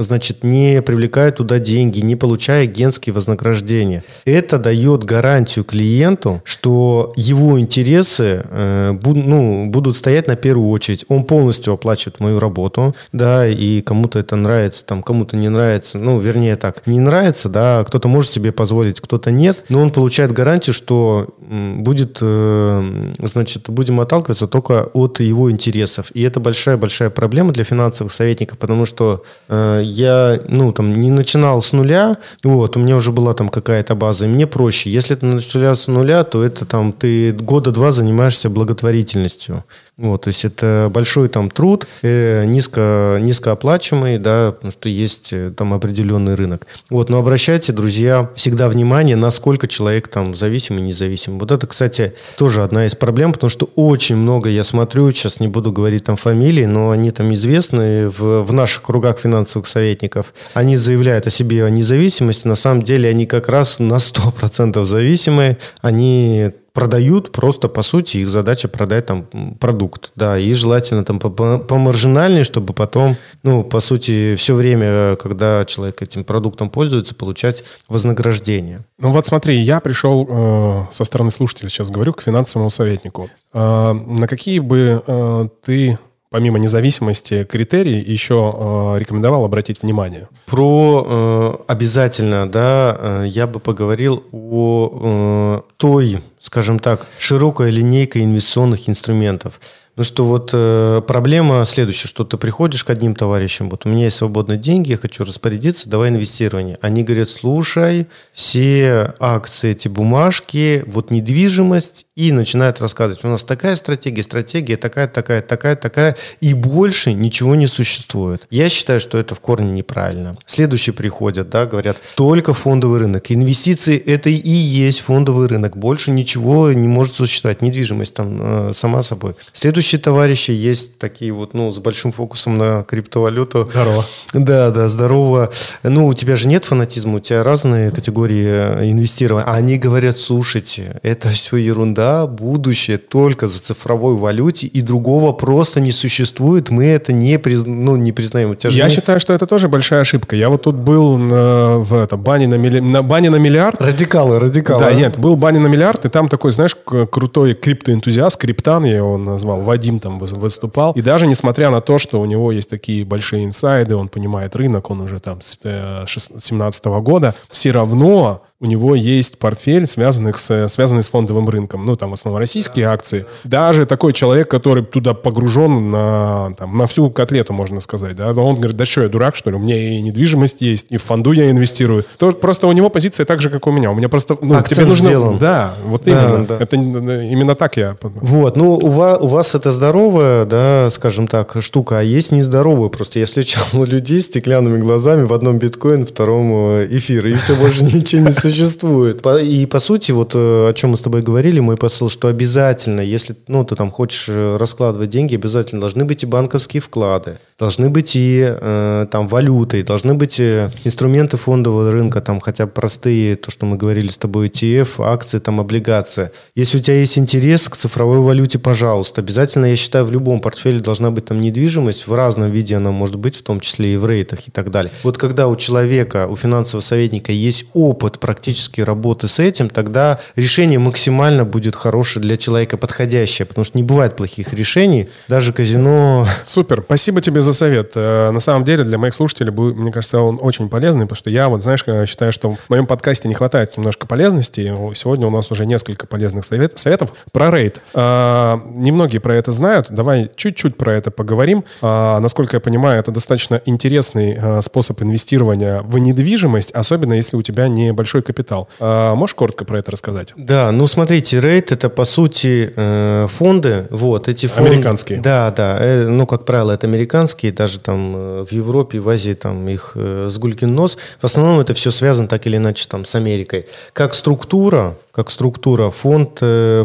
значит, не привлекаю туда деньги, не получаю агентские вознаграждения. Это дает гарантию клиенту, что его интересы э, Э, ну, будут стоять на первую очередь. Он полностью оплачивает мою работу, да, и кому-то это нравится, там, кому-то не нравится, ну, вернее так, не нравится, да, кто-то может себе позволить, кто-то нет, но он получает гарантию, что будет, э, значит, будем отталкиваться только от его интересов. И это большая-большая проблема для финансовых советников, потому что э, я, ну, там, не начинал с нуля, вот, у меня уже была там какая-то база, и мне проще. Если ты начинаешь с нуля, то это там ты года два занимаешься благо благотворительностью. Вот, то есть это большой там труд, э, низко, низкооплачиваемый, да, потому что есть э, там определенный рынок. Вот, но обращайте, друзья, всегда внимание, насколько человек там зависим и независим. Вот это, кстати, тоже одна из проблем, потому что очень много я смотрю, сейчас не буду говорить там фамилии, но они там известны в, в наших кругах финансовых советников. Они заявляют о себе о независимости, на самом деле они как раз на 100% зависимые, они продают просто, по сути, их задача продать там продукт, да, и желательно там по, по маржинальней, чтобы потом, ну, по сути, все время, когда человек этим продуктом пользуется, получать вознаграждение. Ну вот смотри, я пришел э, со стороны слушателя, сейчас говорю, к финансовому советнику. Э, на какие бы э, ты помимо независимости критерий еще э, рекомендовал обратить внимание? Про э, обязательно, да, э, я бы поговорил о э, той, скажем так, широкой линейке инвестиционных инструментов. Ну что вот э, проблема следующая, что ты приходишь к одним товарищам, вот у меня есть свободные деньги, я хочу распорядиться, давай инвестирование. Они говорят, слушай, все акции, эти бумажки, вот недвижимость, и начинают рассказывать, у нас такая стратегия, стратегия такая, такая, такая, такая, и больше ничего не существует. Я считаю, что это в корне неправильно. Следующие приходят, да, говорят, только фондовый рынок. Инвестиции это и есть фондовый рынок, больше ничего не может существовать, недвижимость там э, сама собой. Следующие товарищи есть такие вот, ну, с большим фокусом на криптовалюту. Здорово. Да, да, здорово. Ну, у тебя же нет фанатизма, у тебя разные категории э, инвестирования. Они говорят, слушайте, это все ерунда, будущее только за цифровой валюте, и другого просто не существует, мы это не, приз... ну, не признаем. Я нет... считаю, что это тоже большая ошибка. Я вот тут был на, в это, бане, на, милли... на бане на миллиард. Радикалы, радикалы. Да, нет, был бане на миллиард, и там такой, знаешь, крутой криптоэнтузиаст, криптан я его назвал, Вадим там выступал. И даже несмотря на то, что у него есть такие большие инсайды, он понимает рынок, он уже там с 2017 э, года, все равно у него есть портфель, связанный с, связанный с фондовым рынком. Ну, там в основном российские акции. Даже такой человек, который туда погружен на, там, на всю котлету, можно сказать. Да? Он говорит, да что, я дурак, что ли? У меня и недвижимость есть, и в фонду я инвестирую. То, просто у него позиция так же, как у меня. У меня просто... Ну, Акцент тебе нужно... сделан. Да, вот да, именно. Да. Это именно так я... Вот, ну, у вас, у вас это здоровая, да, скажем так, штука, а есть нездоровая. Просто я встречал людей с стеклянными глазами, в одном биткоин, в втором э, эфир, и все, больше ничего не существует. И по сути, вот э, о чем мы с тобой говорили, мой посыл, что обязательно, если ну, ты там хочешь э, раскладывать деньги, обязательно должны быть и банковские вклады, должны быть и э, там валюты, должны быть э, инструменты фондового рынка, там хотя бы простые, то, что мы говорили с тобой, ETF, акции, там облигации. Если у тебя есть интерес к цифровой валюте, пожалуйста, обязательно, я считаю, в любом портфеле должна быть там недвижимость, в разном виде она может быть, в том числе и в рейтах и так далее. Вот когда у человека, у финансового советника есть опыт практически работы с этим, тогда решение максимально будет хорошее для человека, подходящее, потому что не бывает плохих решений, даже казино... Супер, спасибо тебе за совет. Э, на самом деле для моих слушателей, мне кажется, он очень полезный, потому что я вот, знаешь, считаю, что в моем подкасте не хватает немножко полезности. Сегодня у нас уже несколько полезных совет, советов про рейд. А, немногие про это знают. Давай чуть-чуть про это поговорим. Насколько я понимаю, это достаточно интересный способ инвестирования в недвижимость, особенно если у тебя небольшой капитал. А, можешь коротко про это рассказать? Да, ну смотрите, рейд это по сути э, фонды, вот эти фонды. Американские. Да, да, э, ну как правило это американские, даже там э, в Европе, в Азии там их с гулькин нос. В основном это все связано так или иначе там с Америкой. Как структура, как структура, фонд,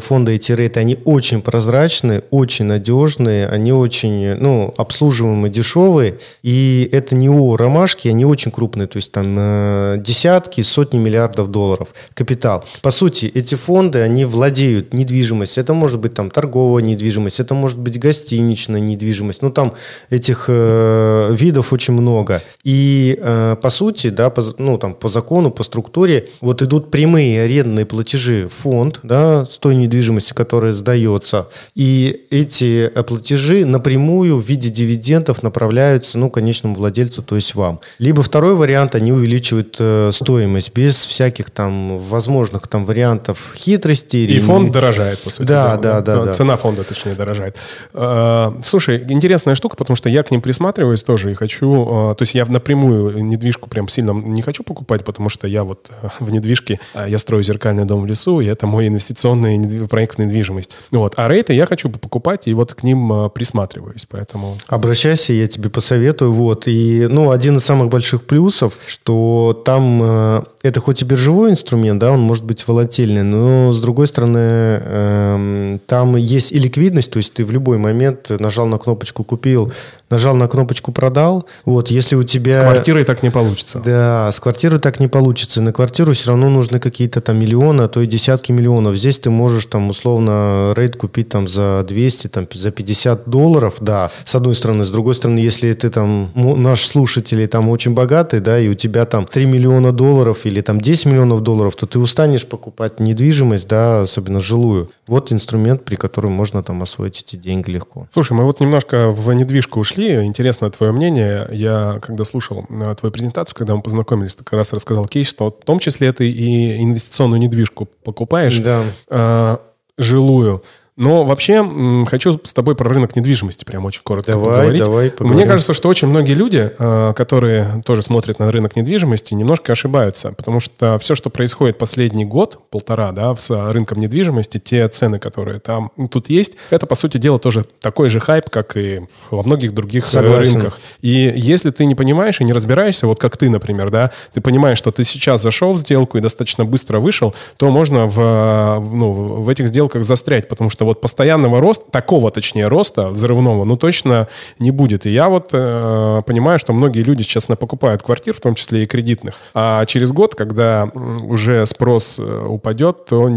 фонды эти рейты, они очень прозрачные, очень надежные, они очень, ну, обслуживаемые, дешевые, и это не у ромашки, они очень крупные, то есть там десятки, сотни миллиардов миллиардов долларов капитал. По сути, эти фонды, они владеют недвижимостью. Это может быть там торговая недвижимость, это может быть гостиничная недвижимость. Ну, там этих э, видов очень много. И э, по сути, да, по, ну, там, по закону, по структуре, вот идут прямые арендные платежи в фонд, да, с той недвижимости, которая сдается. И эти э, платежи напрямую в виде дивидендов направляются, ну, конечному владельцу, то есть вам. Либо второй вариант, они увеличивают э, стоимость без всяких там возможных там вариантов хитрости. И фонд дорожает, по сути. Да, да, да, да. Цена фонда, точнее, дорожает. А, слушай, интересная штука, потому что я к ним присматриваюсь тоже и хочу... А, то есть я напрямую недвижку прям сильно не хочу покупать, потому что я вот в недвижке, а, я строю зеркальный дом в лесу, и это мой инвестиционный проект в недвижимость. Вот. А рейты я хочу покупать, и вот к ним э, присматриваюсь, поэтому... Обращайся, я тебе посоветую. Вот. И, ну, один из самых больших плюсов, что там э, это хоть и биржевой инструмент, да, он может быть волатильный, но, с другой стороны, э, там есть и ликвидность, то есть ты в любой момент нажал на кнопочку «Купил», нажал на кнопочку «Продал». Вот, если у тебя... С квартирой так не получится. Да, с квартирой так не получится. На квартиру все равно нужны какие-то там миллионы, а то и десятки миллионов. Здесь ты можешь там условно рейд купить там за 200, там за 50 долларов, да, с одной стороны. С другой стороны, если ты там, наш слушатель там очень богатый, да, и у тебя там 3 миллиона долларов или там 10 миллионов долларов, то ты устанешь покупать недвижимость, да, особенно жилую. Вот инструмент, при котором можно там освоить эти деньги легко. Слушай, мы вот немножко в недвижку ушли. Интересно твое мнение. Я, когда слушал э, твою презентацию, когда мы познакомились, ты как раз рассказал кейс, что в том числе ты и инвестиционную недвижку покупаешь, да. э, жилую. Но вообще хочу с тобой про рынок недвижимости прям очень коротко давай, поговорить. Давай, поговорим. Мне кажется, что очень многие люди, э, которые тоже смотрят на рынок недвижимости, немножко ошибаются, потому что все, что происходит последний год, полтора, да, с рынком недвижимости, те цены, которые там тут есть, это, по сути дела, тоже такой же хайп, как и во многих других э, Согласен. рынках. И если ты не понимаешь и не разбираешься, вот как ты, например, да, ты понимаешь, что ты сейчас зашел в сделку и достаточно быстро вышел, то можно в, ну, в этих сделках застрять, потому что вот постоянного роста, такого точнее роста взрывного, ну точно не будет. И я вот э, понимаю, что многие люди сейчас покупают квартир, в том числе и кредитных. А через год, когда уже спрос э, упадет, то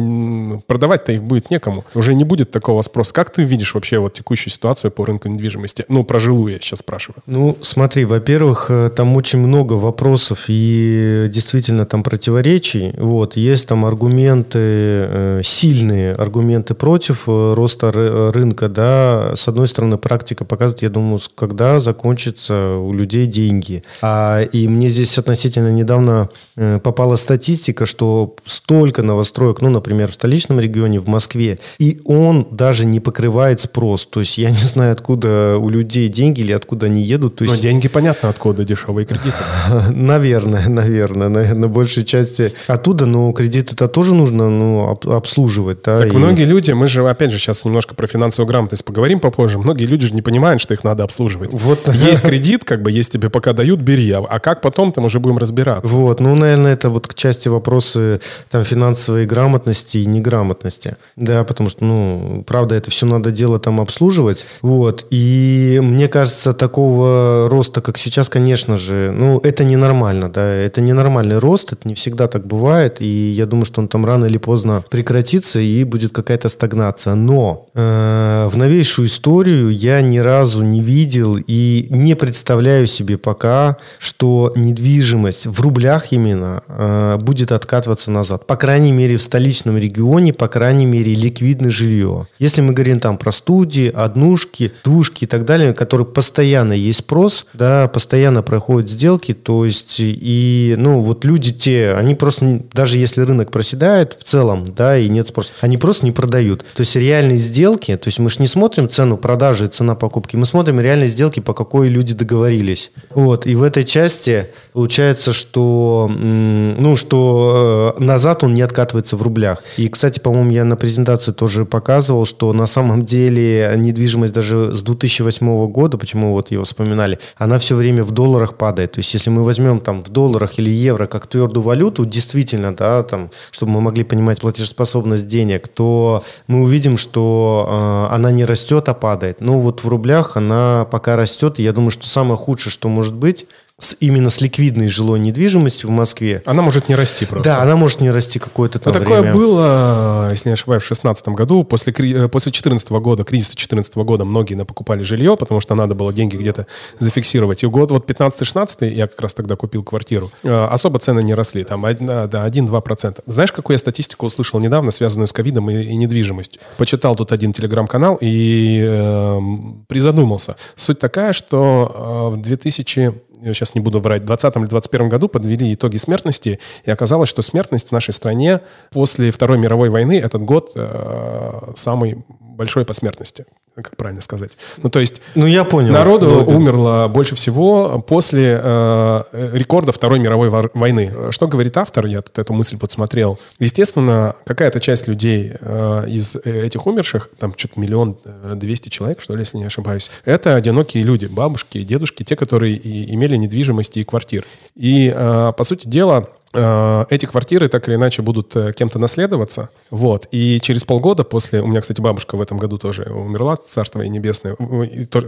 продавать-то их будет некому. Уже не будет такого спроса. Как ты видишь вообще вот текущую ситуацию по рынку недвижимости? Ну, про жилую я сейчас спрашиваю. Ну, смотри, во-первых, э, там очень много вопросов и действительно там противоречий. Вот, есть там аргументы, э, сильные аргументы против роста рынка, да, с одной стороны, практика показывает, я думаю, когда закончатся у людей деньги. А, и мне здесь относительно недавно э, попала статистика, что столько новостроек, ну, например, в столичном регионе, в Москве, и он даже не покрывает спрос. То есть я не знаю, откуда у людей деньги или откуда они едут. То есть... Но деньги понятно, откуда дешевые кредиты. Наверное, наверное, наверное, большей части оттуда, но кредиты-то тоже нужно ну, обслуживать. Да, так и... многие люди, мы же, опять опять же, сейчас немножко про финансовую грамотность поговорим попозже. Многие люди же не понимают, что их надо обслуживать. Вот. Есть кредит, как бы, есть тебе пока дают, бери. А, а как потом, там уже будем разбираться. Вот, ну, наверное, это вот к части вопросы там финансовой грамотности и неграмотности. Да, потому что, ну, правда, это все надо дело там обслуживать. Вот, и мне кажется, такого роста, как сейчас, конечно же, ну, это ненормально, да, это ненормальный рост, это не всегда так бывает, и я думаю, что он там рано или поздно прекратится, и будет какая-то стагнация но э, в новейшую историю я ни разу не видел и не представляю себе пока, что недвижимость в рублях именно э, будет откатываться назад. По крайней мере, в столичном регионе, по крайней мере, ликвидное жилье. Если мы говорим там про студии, однушки, двушки и так далее, которые постоянно есть спрос, да, постоянно проходят сделки, то есть и, ну, вот люди те, они просто, даже если рынок проседает в целом, да, и нет спроса, они просто не продают. То есть реальные сделки, то есть мы же не смотрим цену продажи и цена покупки, мы смотрим реальные сделки, по какой люди договорились. Вот, и в этой части получается, что, ну, что э, назад он не откатывается в рублях. И, кстати, по-моему, я на презентации тоже показывал, что на самом деле недвижимость даже с 2008 года, почему вот его вспоминали, она все время в долларах падает. То есть, если мы возьмем там в долларах или евро как твердую валюту, действительно, да, там, чтобы мы могли понимать платежеспособность денег, то мы увидим, что э, она не растет, а падает. Но вот в рублях она пока растет. Я думаю, что самое худшее, что может быть, с, именно с ликвидной жилой недвижимостью в Москве. Она может не расти просто. Да, она может не расти какое-то там Но такое время. было, если не ошибаюсь, в 2016 году. После, э, после 2014 года, кризиса 2014 года, многие покупали жилье, потому что надо было деньги где-то зафиксировать. И год вот 15-16, я как раз тогда купил квартиру, э, особо цены не росли, там да, 1-2%. Знаешь, какую я статистику услышал недавно, связанную с ковидом и, и недвижимостью? Почитал тут один телеграм-канал и э, призадумался. Суть такая, что э, в 2000 я сейчас не буду врать, в 2020 или 2021 году подвели итоги смертности, и оказалось, что смертность в нашей стране после Второй мировой войны этот год э, самый большой по смертности. Как правильно сказать. Ну, то есть... Ну, я понял. Народу ну, умерло больше всего после э, рекорда Второй мировой войны. Что говорит автор? Я эту мысль подсмотрел. Естественно, какая-то часть людей э, из этих умерших, там что-то миллион э, двести человек, что ли, если не ошибаюсь, это одинокие люди, бабушки, дедушки, те, которые и имели недвижимости и квартир. И, э, по сути дела, Э, эти квартиры так или иначе будут э, кем-то наследоваться. Вот. И через полгода после... У меня, кстати, бабушка в этом году тоже умерла, царство ей небесное.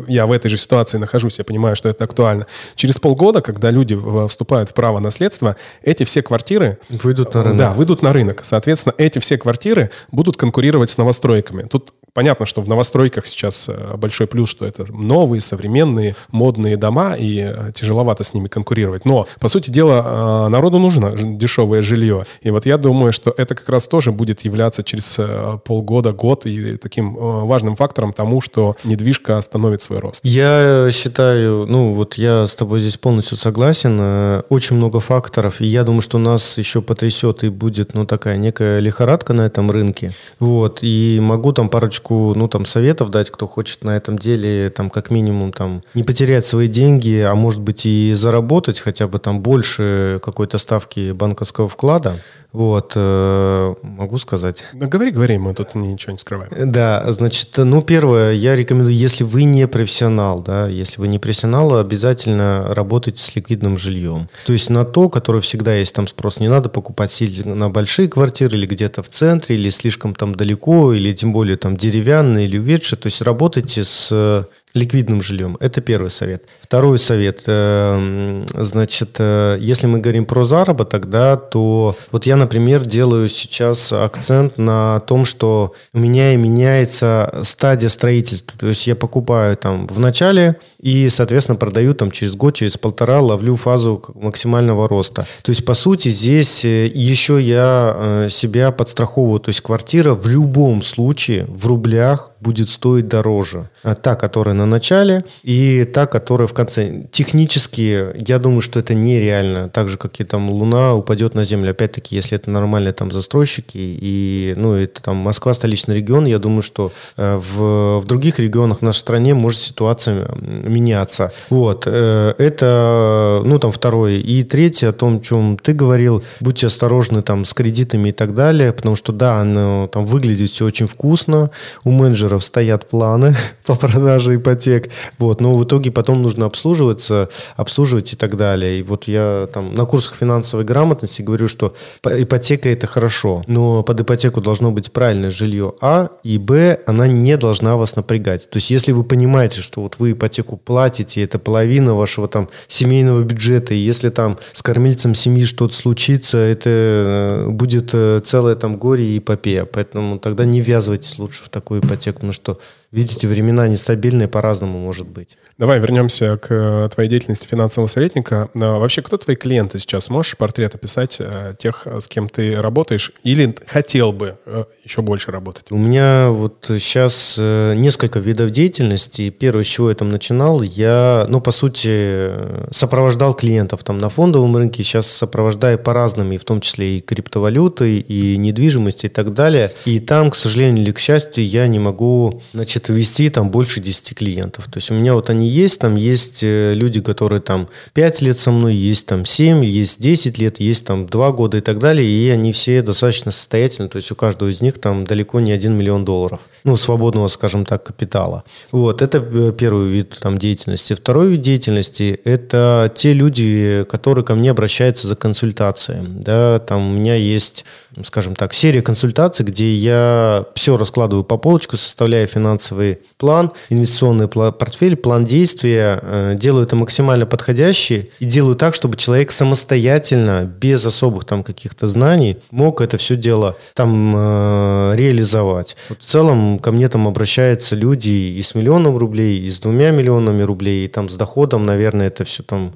Я в этой же ситуации нахожусь, я понимаю, что это актуально. Через полгода, когда люди вступают в право наследства, эти все квартиры... Выйдут на рынок. Да, выйдут на рынок. Соответственно, эти все квартиры будут конкурировать с новостройками. Тут Понятно, что в новостройках сейчас э, большой плюс, что это новые, современные, модные дома, и э, тяжеловато с ними конкурировать. Но, по сути дела, э, народу нужно дешевое жилье. И вот я думаю, что это как раз тоже будет являться через полгода, год и таким важным фактором тому, что недвижка остановит свой рост. Я считаю, ну вот я с тобой здесь полностью согласен. Очень много факторов, и я думаю, что нас еще потрясет и будет, ну, такая некая лихорадка на этом рынке. Вот, и могу там парочку парочку, ну, там, советов дать, кто хочет на этом деле, там, как минимум, там, не потерять свои деньги, а может быть и заработать хотя бы там больше какой-то ставки банковского вклада. Вот, э, могу сказать. Да говори, говори, мы тут ничего не скрываем. Да, значит, ну, первое, я рекомендую, если вы не профессионал, да, если вы не профессионал, обязательно работайте с ликвидным жильем. То есть на то, которое всегда есть там спрос. Не надо покупать сильно на большие квартиры или где-то в центре, или слишком там далеко, или тем более там деревянные или уведшие. То есть работайте с ликвидным жильем. Это первый совет. Второй совет. Э, значит, э, если мы говорим про заработок, да, то вот я, например, делаю сейчас акцент на том, что у меня и меняется стадия строительства. То есть я покупаю там в начале и, соответственно, продаю там через год, через полтора, ловлю фазу максимального роста. То есть, по сути, здесь э, еще я себя подстраховываю. То есть квартира в любом случае в рублях будет стоить дороже. А та, которая на начале, и та, которая в конце. Технически, я думаю, что это нереально. Так же, как и там Луна упадет на Землю. Опять-таки, если это нормальные там застройщики, и, ну, это там Москва, столичный регион, я думаю, что э, в, в других регионах нашей стране может ситуация меняться. Вот. Э, это, ну, там, второе. И третье, о том, о чем ты говорил, будьте осторожны там с кредитами и так далее, потому что, да, оно там выглядит все очень вкусно, у менеджера менеджеров стоят планы по продаже ипотек, вот, но в итоге потом нужно обслуживаться, обслуживать и так далее. И вот я там на курсах финансовой грамотности говорю, что ипотека это хорошо, но под ипотеку должно быть правильное жилье А, и Б, она не должна вас напрягать. То есть если вы понимаете, что вот вы ипотеку платите, это половина вашего там семейного бюджета, и если там с кормильцем семьи что-то случится, это э, будет э, целое там горе и эпопея. Поэтому тогда не ввязывайтесь лучше в такую ипотеку потому что видите, времена нестабильные, по-разному может быть. Давай вернемся к э, твоей деятельности финансового советника. А вообще, кто твои клиенты сейчас? Можешь портрет описать э, тех, с кем ты работаешь? Или хотел бы э, еще больше работать? У меня вот сейчас несколько видов деятельности. Первое, с чего я там начинал, я, ну, по сути, сопровождал клиентов там на фондовом рынке. Сейчас сопровождаю по разным, и в том числе и криптовалюты, и недвижимости и так далее. И там, к сожалению или к счастью, я не могу, значит, значит, вести там больше 10 клиентов. То есть у меня вот они есть, там есть э, люди, которые там 5 лет со мной, есть там 7, есть 10 лет, есть там 2 года и так далее, и они все достаточно состоятельны, то есть у каждого из них там далеко не 1 миллион долларов, ну, свободного, скажем так, капитала. Вот, это э, первый вид там деятельности. Второй вид деятельности – это те люди, которые ко мне обращаются за консультацией. Да, там у меня есть, скажем так, серия консультаций, где я все раскладываю по полочку, составляю финансовые финансовый план, инвестиционный портфель, план действия, э, делаю это максимально подходящий и делаю так, чтобы человек самостоятельно, без особых там каких-то знаний, мог это все дело там э, реализовать. Вот в целом ко мне там обращаются люди и с миллионом рублей, и с двумя миллионами рублей, и там с доходом, наверное, это все там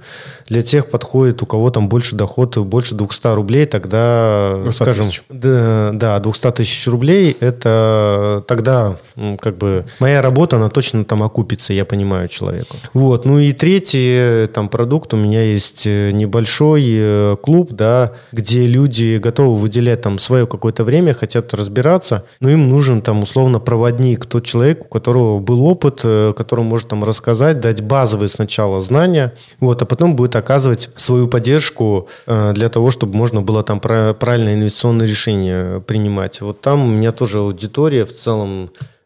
для тех подходит, у кого там больше доход, больше 200 рублей, тогда, скажем, да, да, 200 тысяч рублей, это тогда как бы моя работа, она точно там окупится, я понимаю человеку. Вот, ну и третий там продукт, у меня есть э, небольшой э, клуб, да, где люди готовы выделять там свое какое-то время, хотят разбираться, но им нужен там условно проводник, тот человек, у которого был опыт, э, который может там рассказать, дать базовые сначала знания, вот, а потом будет оказывать свою поддержку для того, чтобы можно было там правильное инвестиционное решение принимать. Вот там у меня тоже аудитория в целом Э,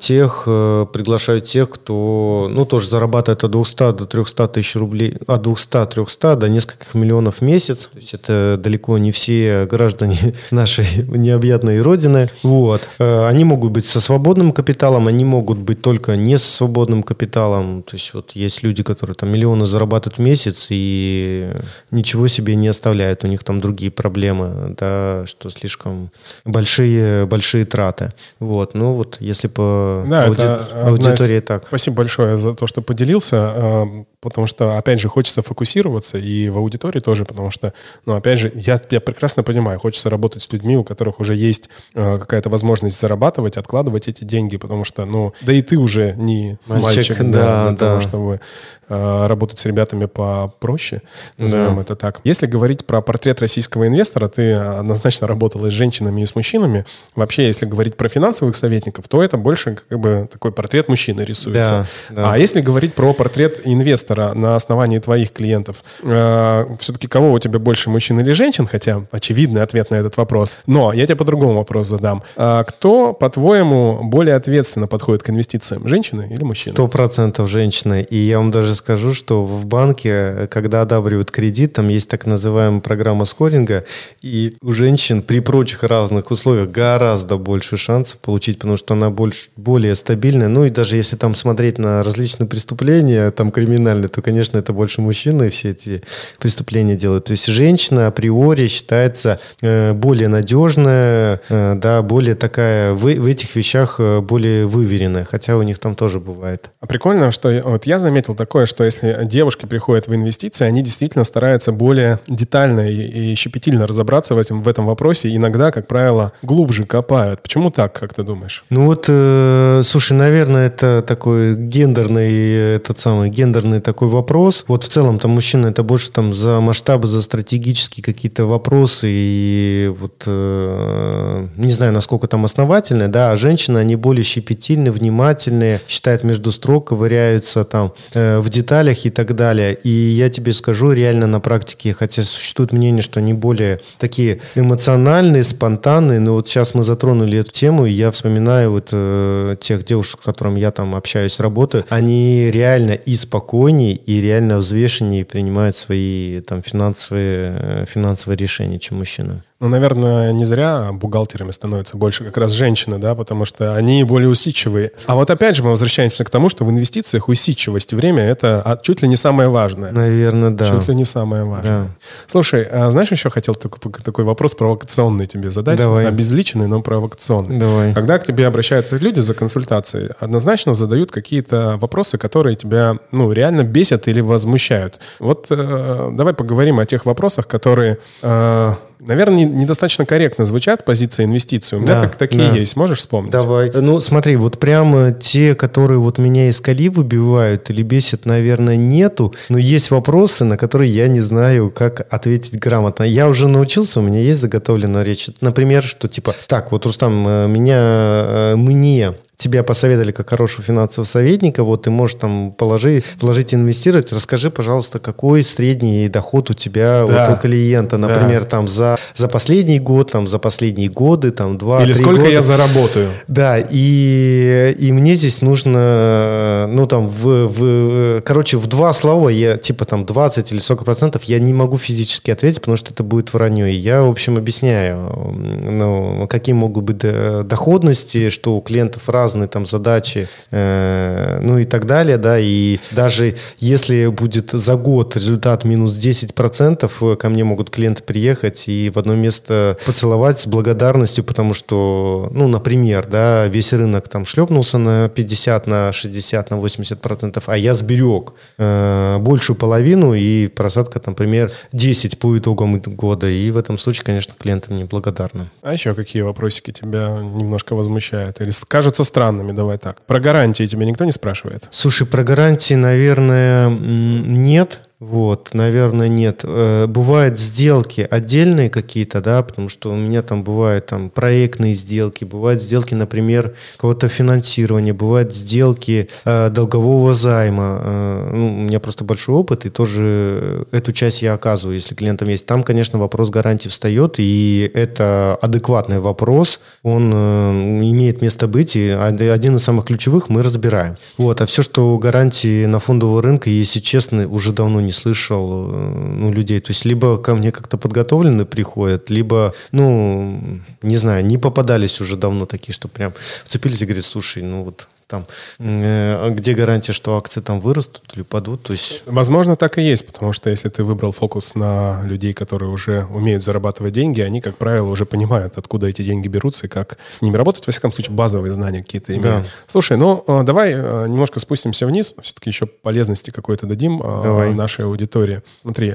тех, э, приглашаю тех, кто, ну, тоже зарабатывает от 200 до 300 тысяч рублей, от 200-300 до нескольких миллионов в месяц. То есть это далеко не все граждане нашей необъятной родины. Вот. Э, они могут быть со свободным капиталом, они могут быть только не со свободным капиталом. То есть вот есть люди, которые там миллионы зарабатывают в месяц и ничего себе не оставляют. У них там другие проблемы, да, что слишком большие, большие траты. Вот. Ну вот, если по да, ауди... аудитории из... так. Спасибо большое за то, что поделился, а, потому что, опять же, хочется фокусироваться и в аудитории тоже, потому что, ну, опять же, я, я прекрасно понимаю, хочется работать с людьми, у которых уже есть а, какая-то возможность зарабатывать, откладывать эти деньги, потому что, ну, да и ты уже не мальчик, мальчик да, да, для да. того, чтобы работать с ребятами попроще, назовем да. это так. Если говорить про портрет российского инвестора, ты однозначно работала с женщинами и с мужчинами. Вообще, если говорить про финансовых советников, то это больше как бы такой портрет мужчины рисуется. Да, да. А если говорить про портрет инвестора на основании твоих клиентов, э, все-таки кого у тебя больше, мужчин или женщин? Хотя очевидный ответ на этот вопрос. Но я тебе по-другому вопрос задам. А кто, по-твоему, более ответственно подходит к инвестициям? Женщины или мужчины? Сто процентов женщины. И я вам даже скажу, что в банке, когда одабривают кредит, там есть так называемая программа скоринга, и у женщин при прочих равных условиях гораздо больше шансов получить, потому что она больше, более стабильная. Ну и даже если там смотреть на различные преступления, там криминальные, то, конечно, это больше мужчины все эти преступления делают. То есть женщина априори считается э, более надежная, э, да, более такая в, в этих вещах э, более выверенная, хотя у них там тоже бывает. А прикольно, что вот я заметил такое, что если девушки приходят в инвестиции, они действительно стараются более детально и, и щепетильно разобраться в этом, в этом вопросе, иногда, как правило, глубже копают. Почему так, как ты думаешь? Ну вот, э, слушай, наверное, это такой гендерный, этот самый гендерный такой вопрос. Вот в целом там мужчина это больше там за масштабы, за стратегические какие-то вопросы и вот э, не знаю, насколько там основательные, да, а женщины, они более щепетильные, внимательные, считают между строк, ковыряются там э, в деталях и так далее. И я тебе скажу, реально на практике, хотя существует мнение, что они более такие эмоциональные, спонтанные, но вот сейчас мы затронули эту тему, и я вспоминаю вот э, тех девушек, с которыми я там общаюсь, работаю, они реально и спокойнее, и реально взвешеннее принимают свои там финансовые, э, финансовые решения, чем мужчины. Ну, наверное, не зря бухгалтерами становятся больше как раз женщины, да, потому что они более усидчивые. А вот опять же мы возвращаемся к тому, что в инвестициях усидчивость и время – это а, чуть ли не самое важное. Наверное, да. Чуть ли не самое важное. Да. Слушай, а знаешь, еще хотел такой, такой вопрос провокационный тебе задать? Давай. Обезличенный, но провокационный. Давай. Когда к тебе обращаются люди за консультацией, однозначно задают какие-то вопросы, которые тебя, ну, реально бесят или возмущают. Вот э, давай поговорим о тех вопросах, которые э, наверное, недостаточно корректно звучат позиции инвестиций. У меня да, так, такие да. есть. Можешь вспомнить? Давай. Ну, смотри, вот прямо те, которые вот меня из колеи выбивают или бесят, наверное, нету. Но есть вопросы, на которые я не знаю, как ответить грамотно. Я уже научился, у меня есть заготовленная речь. Например, что типа, так, вот, Рустам, э, меня, э, мне тебя посоветовали как хорошего финансового советника, вот ты можешь там положить, вложить, инвестировать, расскажи, пожалуйста, какой средний доход у тебя да. вот у клиента, например, да. там за, за последний год, там за последние годы, там два, Или сколько года. я заработаю. Да, и, и мне здесь нужно, ну там, в, в, короче, в два слова, я типа там 20 или 40 процентов я не могу физически ответить, потому что это будет вранье. И я, в общем, объясняю, ну, какие могут быть доходности, что у клиентов разные разные там задачи, э, ну и так далее, да, и даже если будет за год результат минус 10%, э, ко мне могут клиенты приехать и в одно место поцеловать с благодарностью, потому что, ну, например, да, весь рынок там шлепнулся на 50, на 60, на 80%, а я сберег э, большую половину и просадка, например, 10 по итогам года, и в этом случае, конечно, клиенты мне благодарны. А еще какие вопросики тебя немножко возмущают или кажутся странными, давай так. Про гарантии тебя никто не спрашивает? Слушай, про гарантии, наверное, нет. Вот, наверное, нет. Э, бывают сделки отдельные какие-то, да, потому что у меня там бывают там проектные сделки, бывают сделки, например, кого-то финансирования, бывают сделки э, долгового займа. Э, ну, у меня просто большой опыт, и тоже эту часть я оказываю, если клиентам есть. Там, конечно, вопрос гарантии встает, и это адекватный вопрос, он э, имеет место быть, и один из самых ключевых мы разбираем. Вот, а все, что гарантии на фондового рынка, если честно, уже давно не слышал э, ну, людей. То есть либо ко мне как-то подготовлены приходят, либо, ну, не знаю, не попадались уже давно такие, что прям вцепились и говорят, слушай, ну вот там, э, где гарантия, что акции там вырастут или падут? То есть... Возможно, так и есть, потому что если ты выбрал фокус на людей, которые уже умеют зарабатывать деньги, они, как правило, уже понимают, откуда эти деньги берутся и как с ними работать. Во всяком случае, базовые знания какие-то имеют. Да. Слушай, ну э, давай э, немножко спустимся вниз, все-таки еще полезности какой-то дадим давай. нашей аудитории. Смотри,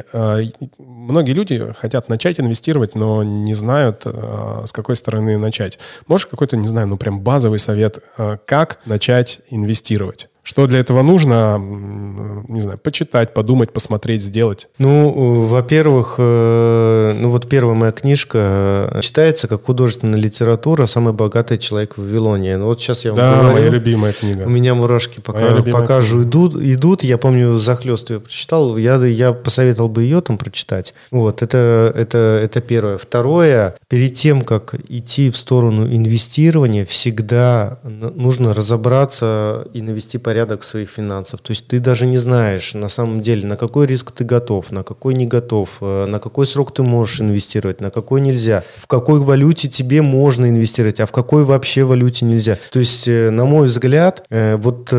многие люди хотят начать инвестировать, но не знают, с какой стороны начать. Можешь какой-то, не знаю, ну прям базовый совет, как начать начать инвестировать? Что для этого нужно, не знаю, почитать, подумать, посмотреть, сделать? Ну, во-первых, э, ну вот первая моя книжка э, читается как художественная литература «Самый богатый человек в Вавилоне». Ну вот сейчас я вам да, говорю. моя любимая книга. У меня мурашки пока, пока же идут, идут. Я помню, захлест ее прочитал. Я, я посоветовал бы ее там прочитать. Вот, это, это, это первое. Второе, перед тем, как идти в сторону инвестирования, всегда нужно разобраться и навести порядок своих финансов. То есть ты даже не знаешь на самом деле, на какой риск ты готов, на какой не готов, э, на какой срок ты можешь инвестировать, на какой нельзя, в какой валюте тебе можно инвестировать, а в какой вообще валюте нельзя. То есть, э, на мой взгляд, э, вот,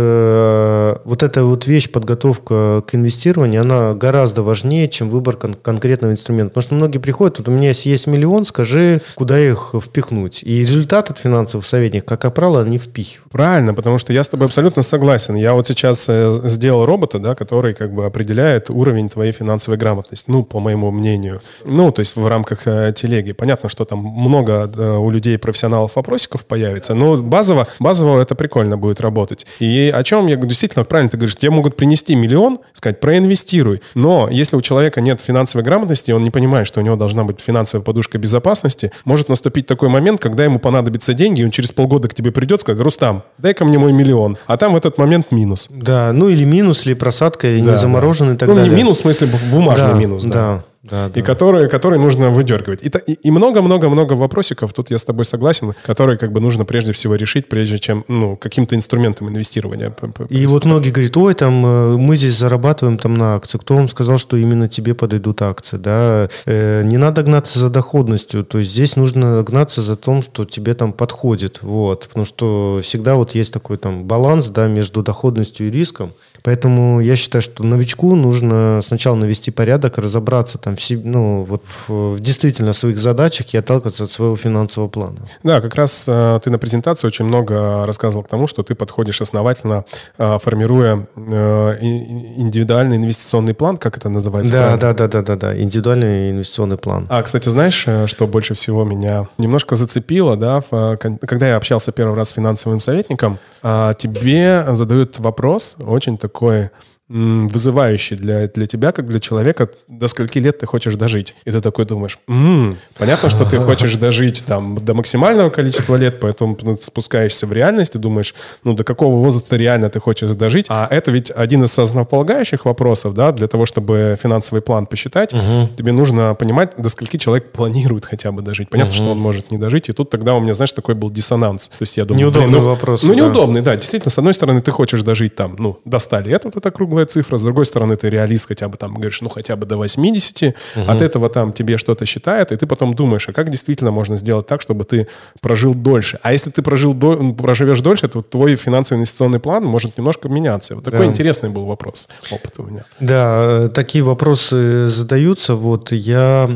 вот эта вот вещь, подготовка к инвестированию, она гораздо важнее, чем выбор кон- конкретного инструмента. Потому что многие приходят, вот у меня есть миллион, скажи, куда их впихнуть. И результат от финансовых советников, как правило, они впихивают. Правильно, потому что я с тобой абсолютно согласен согласен. Я вот сейчас э, сделал робота, да, который как бы определяет уровень твоей финансовой грамотности, ну, по моему мнению. Ну, то есть в рамках э, телеги. Понятно, что там много э, у людей профессионалов вопросиков появится, но базово, базово это прикольно будет работать. И о чем я действительно, правильно ты говоришь, тебе могут принести миллион, сказать, проинвестируй. Но если у человека нет финансовой грамотности, он не понимает, что у него должна быть финансовая подушка безопасности, может наступить такой момент, когда ему понадобятся деньги, и он через полгода к тебе придет, сказать, Рустам, дай-ка мне мой миллион. А там в этот момент момент минус. Да, ну или минус, или просадка, или да, не замороженный да. и так ну, далее. Ну, не минус, в смысле бумажный да, минус. Да, да. Да, и которые, которые нужно выдергивать. И много-много-много вопросиков, тут я с тобой согласен, которые как бы нужно прежде всего решить, прежде чем ну, каким-то инструментом инвестирования. И вот многие говорят, ой, там э, мы здесь зарабатываем там на акции. Кто вам сказал, что именно тебе подойдут акции? Да? Э, не надо гнаться за доходностью. То есть здесь нужно гнаться за том, что тебе там подходит. Вот. Потому что всегда вот есть такой там баланс да, между доходностью и риском. Поэтому я считаю, что новичку нужно сначала навести порядок, разобраться там в, ну, вот в, в действительно своих задачах и отталкиваться от своего финансового плана. Да, как раз э, ты на презентации очень много рассказывал к тому, что ты подходишь основательно, э, формируя э, индивидуальный инвестиционный план, как это называется? Да, да, да, да, да, да, индивидуальный инвестиционный план. А, кстати, знаешь, э, что больше всего меня немножко зацепило, да, в, э, когда я общался первый раз с финансовым советником, э, тебе задают вопрос очень такой такое вызывающий для, для тебя, как для человека, до скольки лет ты хочешь дожить. И ты такой думаешь, м-м, понятно, что ты хочешь дожить там до максимального количества лет, поэтому ты спускаешься в реальность и думаешь, ну, до какого возраста реально ты хочешь дожить. А это ведь один из основополагающих вопросов, да, для того, чтобы финансовый план посчитать, угу. тебе нужно понимать, до скольки человек планирует хотя бы дожить. Понятно, угу. что он может не дожить. И тут тогда у меня, знаешь, такой был диссонанс. То есть я думаю, неудобный блин, ну, вопрос. Ну, да. неудобный, да. Действительно, с одной стороны, ты хочешь дожить там, ну, до 100 лет, вот это круглое круглая цифра, с другой стороны, ты реалист хотя бы там, говоришь, ну, хотя бы до 80, угу. от этого там тебе что-то считают, и ты потом думаешь, а как действительно можно сделать так, чтобы ты прожил дольше? А если ты прожил до, проживешь дольше, то твой финансовый инвестиционный план может немножко меняться. Вот такой да. интересный был вопрос, опыт у меня. Да, такие вопросы задаются. Вот я,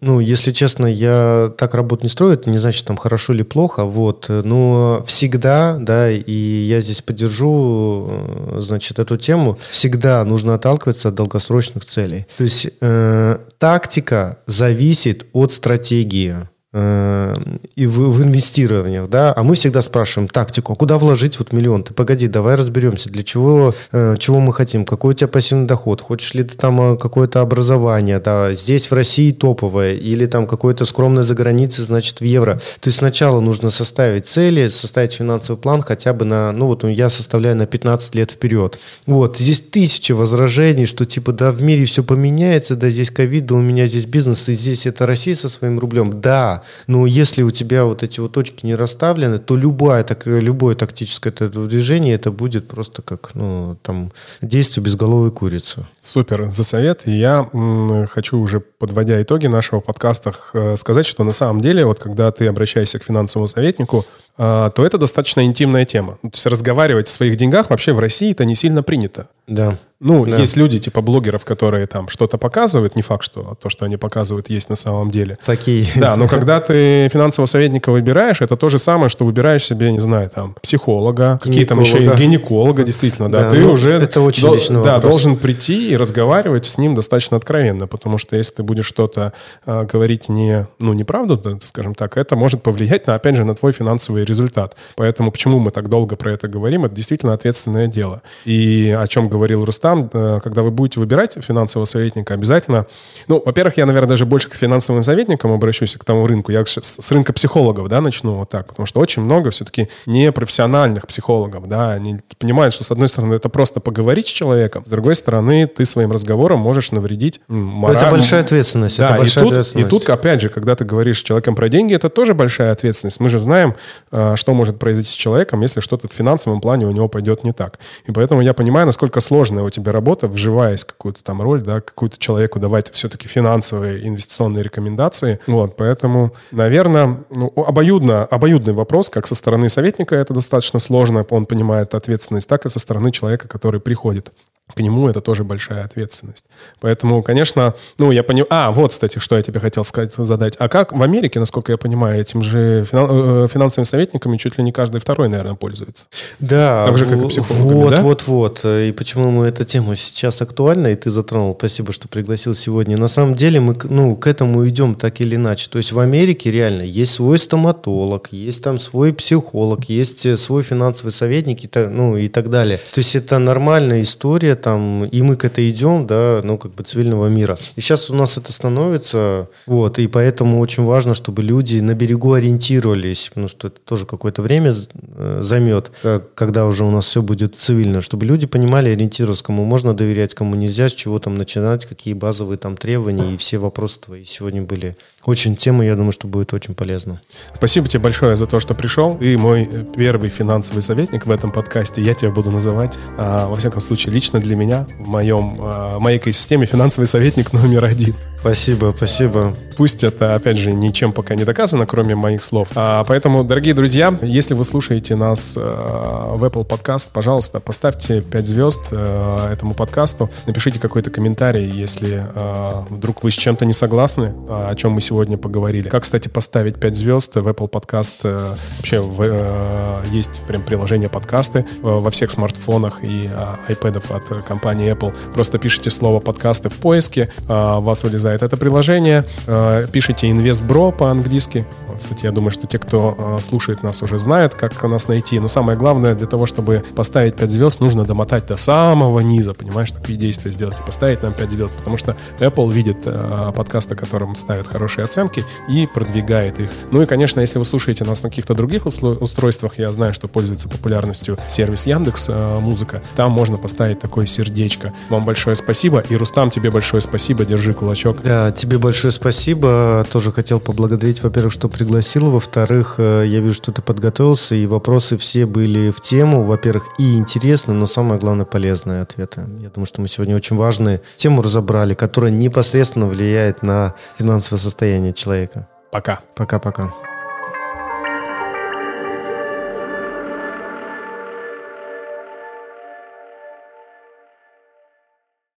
ну, если честно, я так работу не строю, это не значит, там, хорошо или плохо, вот, но всегда, да, и я здесь поддержу, э, значит, эту тему, тему, всегда нужно отталкиваться от долгосрочных целей. То есть э, тактика зависит от стратегии. Э, и в, в инвестированиях, да, а мы всегда спрашиваем тактику, а куда вложить вот миллион? Ты погоди, давай разберемся, для чего, э, чего мы хотим, какой у тебя пассивный доход, хочешь ли ты там э, какое-то образование, да, здесь в России топовое, или там какое-то скромное за границей, значит, в евро. То есть сначала нужно составить цели, составить финансовый план хотя бы на, ну вот я составляю на 15 лет вперед. Вот, здесь тысячи возражений, что типа, да, в мире все поменяется, да, здесь ковид, да, у меня здесь бизнес, и здесь это Россия со своим рублем. Да, но если у тебя вот эти вот точки не расставлены, то любое, так, любое тактическое движение, это будет просто как, ну, там, действие безголовой курицы. Супер, за совет. Я м, хочу уже, подводя итоги нашего подкаста, сказать, что на самом деле, вот когда ты обращаешься к финансовому советнику, а, то это достаточно интимная тема. То есть разговаривать о своих деньгах вообще в России это не сильно принято. Да. Ну, да. есть люди типа блогеров, которые там что-то показывают, не факт, что то, что они показывают, есть на самом деле. Такие. Да, но когда ты финансового советника выбираешь, это то же самое, что выбираешь себе, не знаю, там, психолога, какие там еще и гинеколога, действительно, да. Да, ты ну, уже это очень дол- личный да, вопрос. должен прийти и разговаривать с ним достаточно откровенно, потому что если ты будешь что-то э, говорить не, ну, неправду, да, скажем так, это может повлиять, на, опять же, на твой финансовый результат. Поэтому почему мы так долго про это говорим, это действительно ответственное дело. И о чем говорил Рустам, э, когда вы будете выбирать финансового советника, обязательно... Ну, во-первых, я, наверное, даже больше к финансовым советникам обращусь, к тому рынку. Я с с рынка психологов, да, начну вот так, потому что очень много все-таки непрофессиональных психологов, да, они понимают, что, с одной стороны, это просто поговорить с человеком, с другой стороны, ты своим разговором можешь навредить м, мораль- Это большая ответственность. да, это большая и, тут, и ответственность. тут, опять же, когда ты говоришь с человеком про деньги, это тоже большая ответственность. Мы же знаем, э, что может произойти с человеком, если что-то в финансовом плане у него пойдет не так. И поэтому я понимаю, насколько сложная у тебя работа, вживаясь в какую-то там роль, да, какую-то человеку давать все-таки финансовые инвестиционные рекомендации. Вот, поэтому, наверное, ну, обоюдно, обоюдный вопрос, как со стороны советника это достаточно сложно, он понимает ответственность, так и со стороны человека, который приходит к нему это тоже большая ответственность. Поэтому, конечно, ну, я понимаю... А, вот, кстати, что я тебе хотел сказать, задать. А как в Америке, насколько я понимаю, этим же финан- э, финансовыми советниками чуть ли не каждый второй, наверное, пользуется? Да, Так же, как и психологами, вот, да? вот, вот. И почему мы эта тема сейчас актуальна, и ты затронул, спасибо, что пригласил сегодня. На самом деле мы ну, к этому идем так или иначе. То есть в Америке реально есть свой стоматолог, есть там свой психолог, есть э, свой финансовый советник и, ну, и так далее. То есть это нормальная история, там, и мы к этой идем, да, ну, как бы цивильного мира. И сейчас у нас это становится, вот, и поэтому очень важно, чтобы люди на берегу ориентировались, потому что это тоже какое-то время э, займет, э, когда уже у нас все будет цивильно, чтобы люди понимали, ориентироваться, кому можно доверять, кому нельзя, с чего там начинать, какие базовые там требования, и все вопросы твои сегодня были очень темы, я думаю, что будет очень полезно. Спасибо тебе большое за то, что пришел. Ты мой первый финансовый советник в этом подкасте. Я тебя буду называть, а, во всяком случае, лично для меня, в моем, а, моей экосистеме финансовый советник номер один. Спасибо, спасибо. Пусть это, опять же, ничем пока не доказано, кроме моих слов. А, поэтому, дорогие друзья, если вы слушаете нас э, в Apple Podcast, пожалуйста, поставьте 5 звезд э, этому подкасту, напишите какой-то комментарий, если э, вдруг вы с чем-то не согласны, а, о чем мы сегодня поговорили. Как, кстати, поставить 5 звезд в Apple Podcast? э, вообще в, э, есть прям приложение подкасты э, во всех смартфонах и э, iPad от компании Apple. Просто пишите слово подкасты в поиске, э, вас вылезает это приложение, э, пишите InvestBro по-английски. Кстати, я думаю, что те, кто э, слушает нас, уже знают, как нас найти. Но самое главное, для того, чтобы поставить 5 звезд, нужно домотать до самого низа, понимаешь, такие действия сделать и поставить нам 5 звезд, потому что Apple видит э, подкасты, которым ставят хорошие оценки и продвигает их. Ну и, конечно, если вы слушаете нас на каких-то других устройствах, я знаю, что пользуется популярностью сервис Яндекс Музыка, там можно поставить такое сердечко. Вам большое спасибо, и Рустам, тебе большое спасибо, держи кулачок. Да, тебе большое спасибо. Тоже хотел поблагодарить, во-первых, что пригласил. Во-вторых, э, я вижу, что ты подготовился, и вопросы все были в тему. Во-первых, и интересны, но самое главное, полезные ответы. Я думаю, что мы сегодня очень важную тему разобрали, которая непосредственно влияет на финансовое состояние человека. Пока. Пока-пока.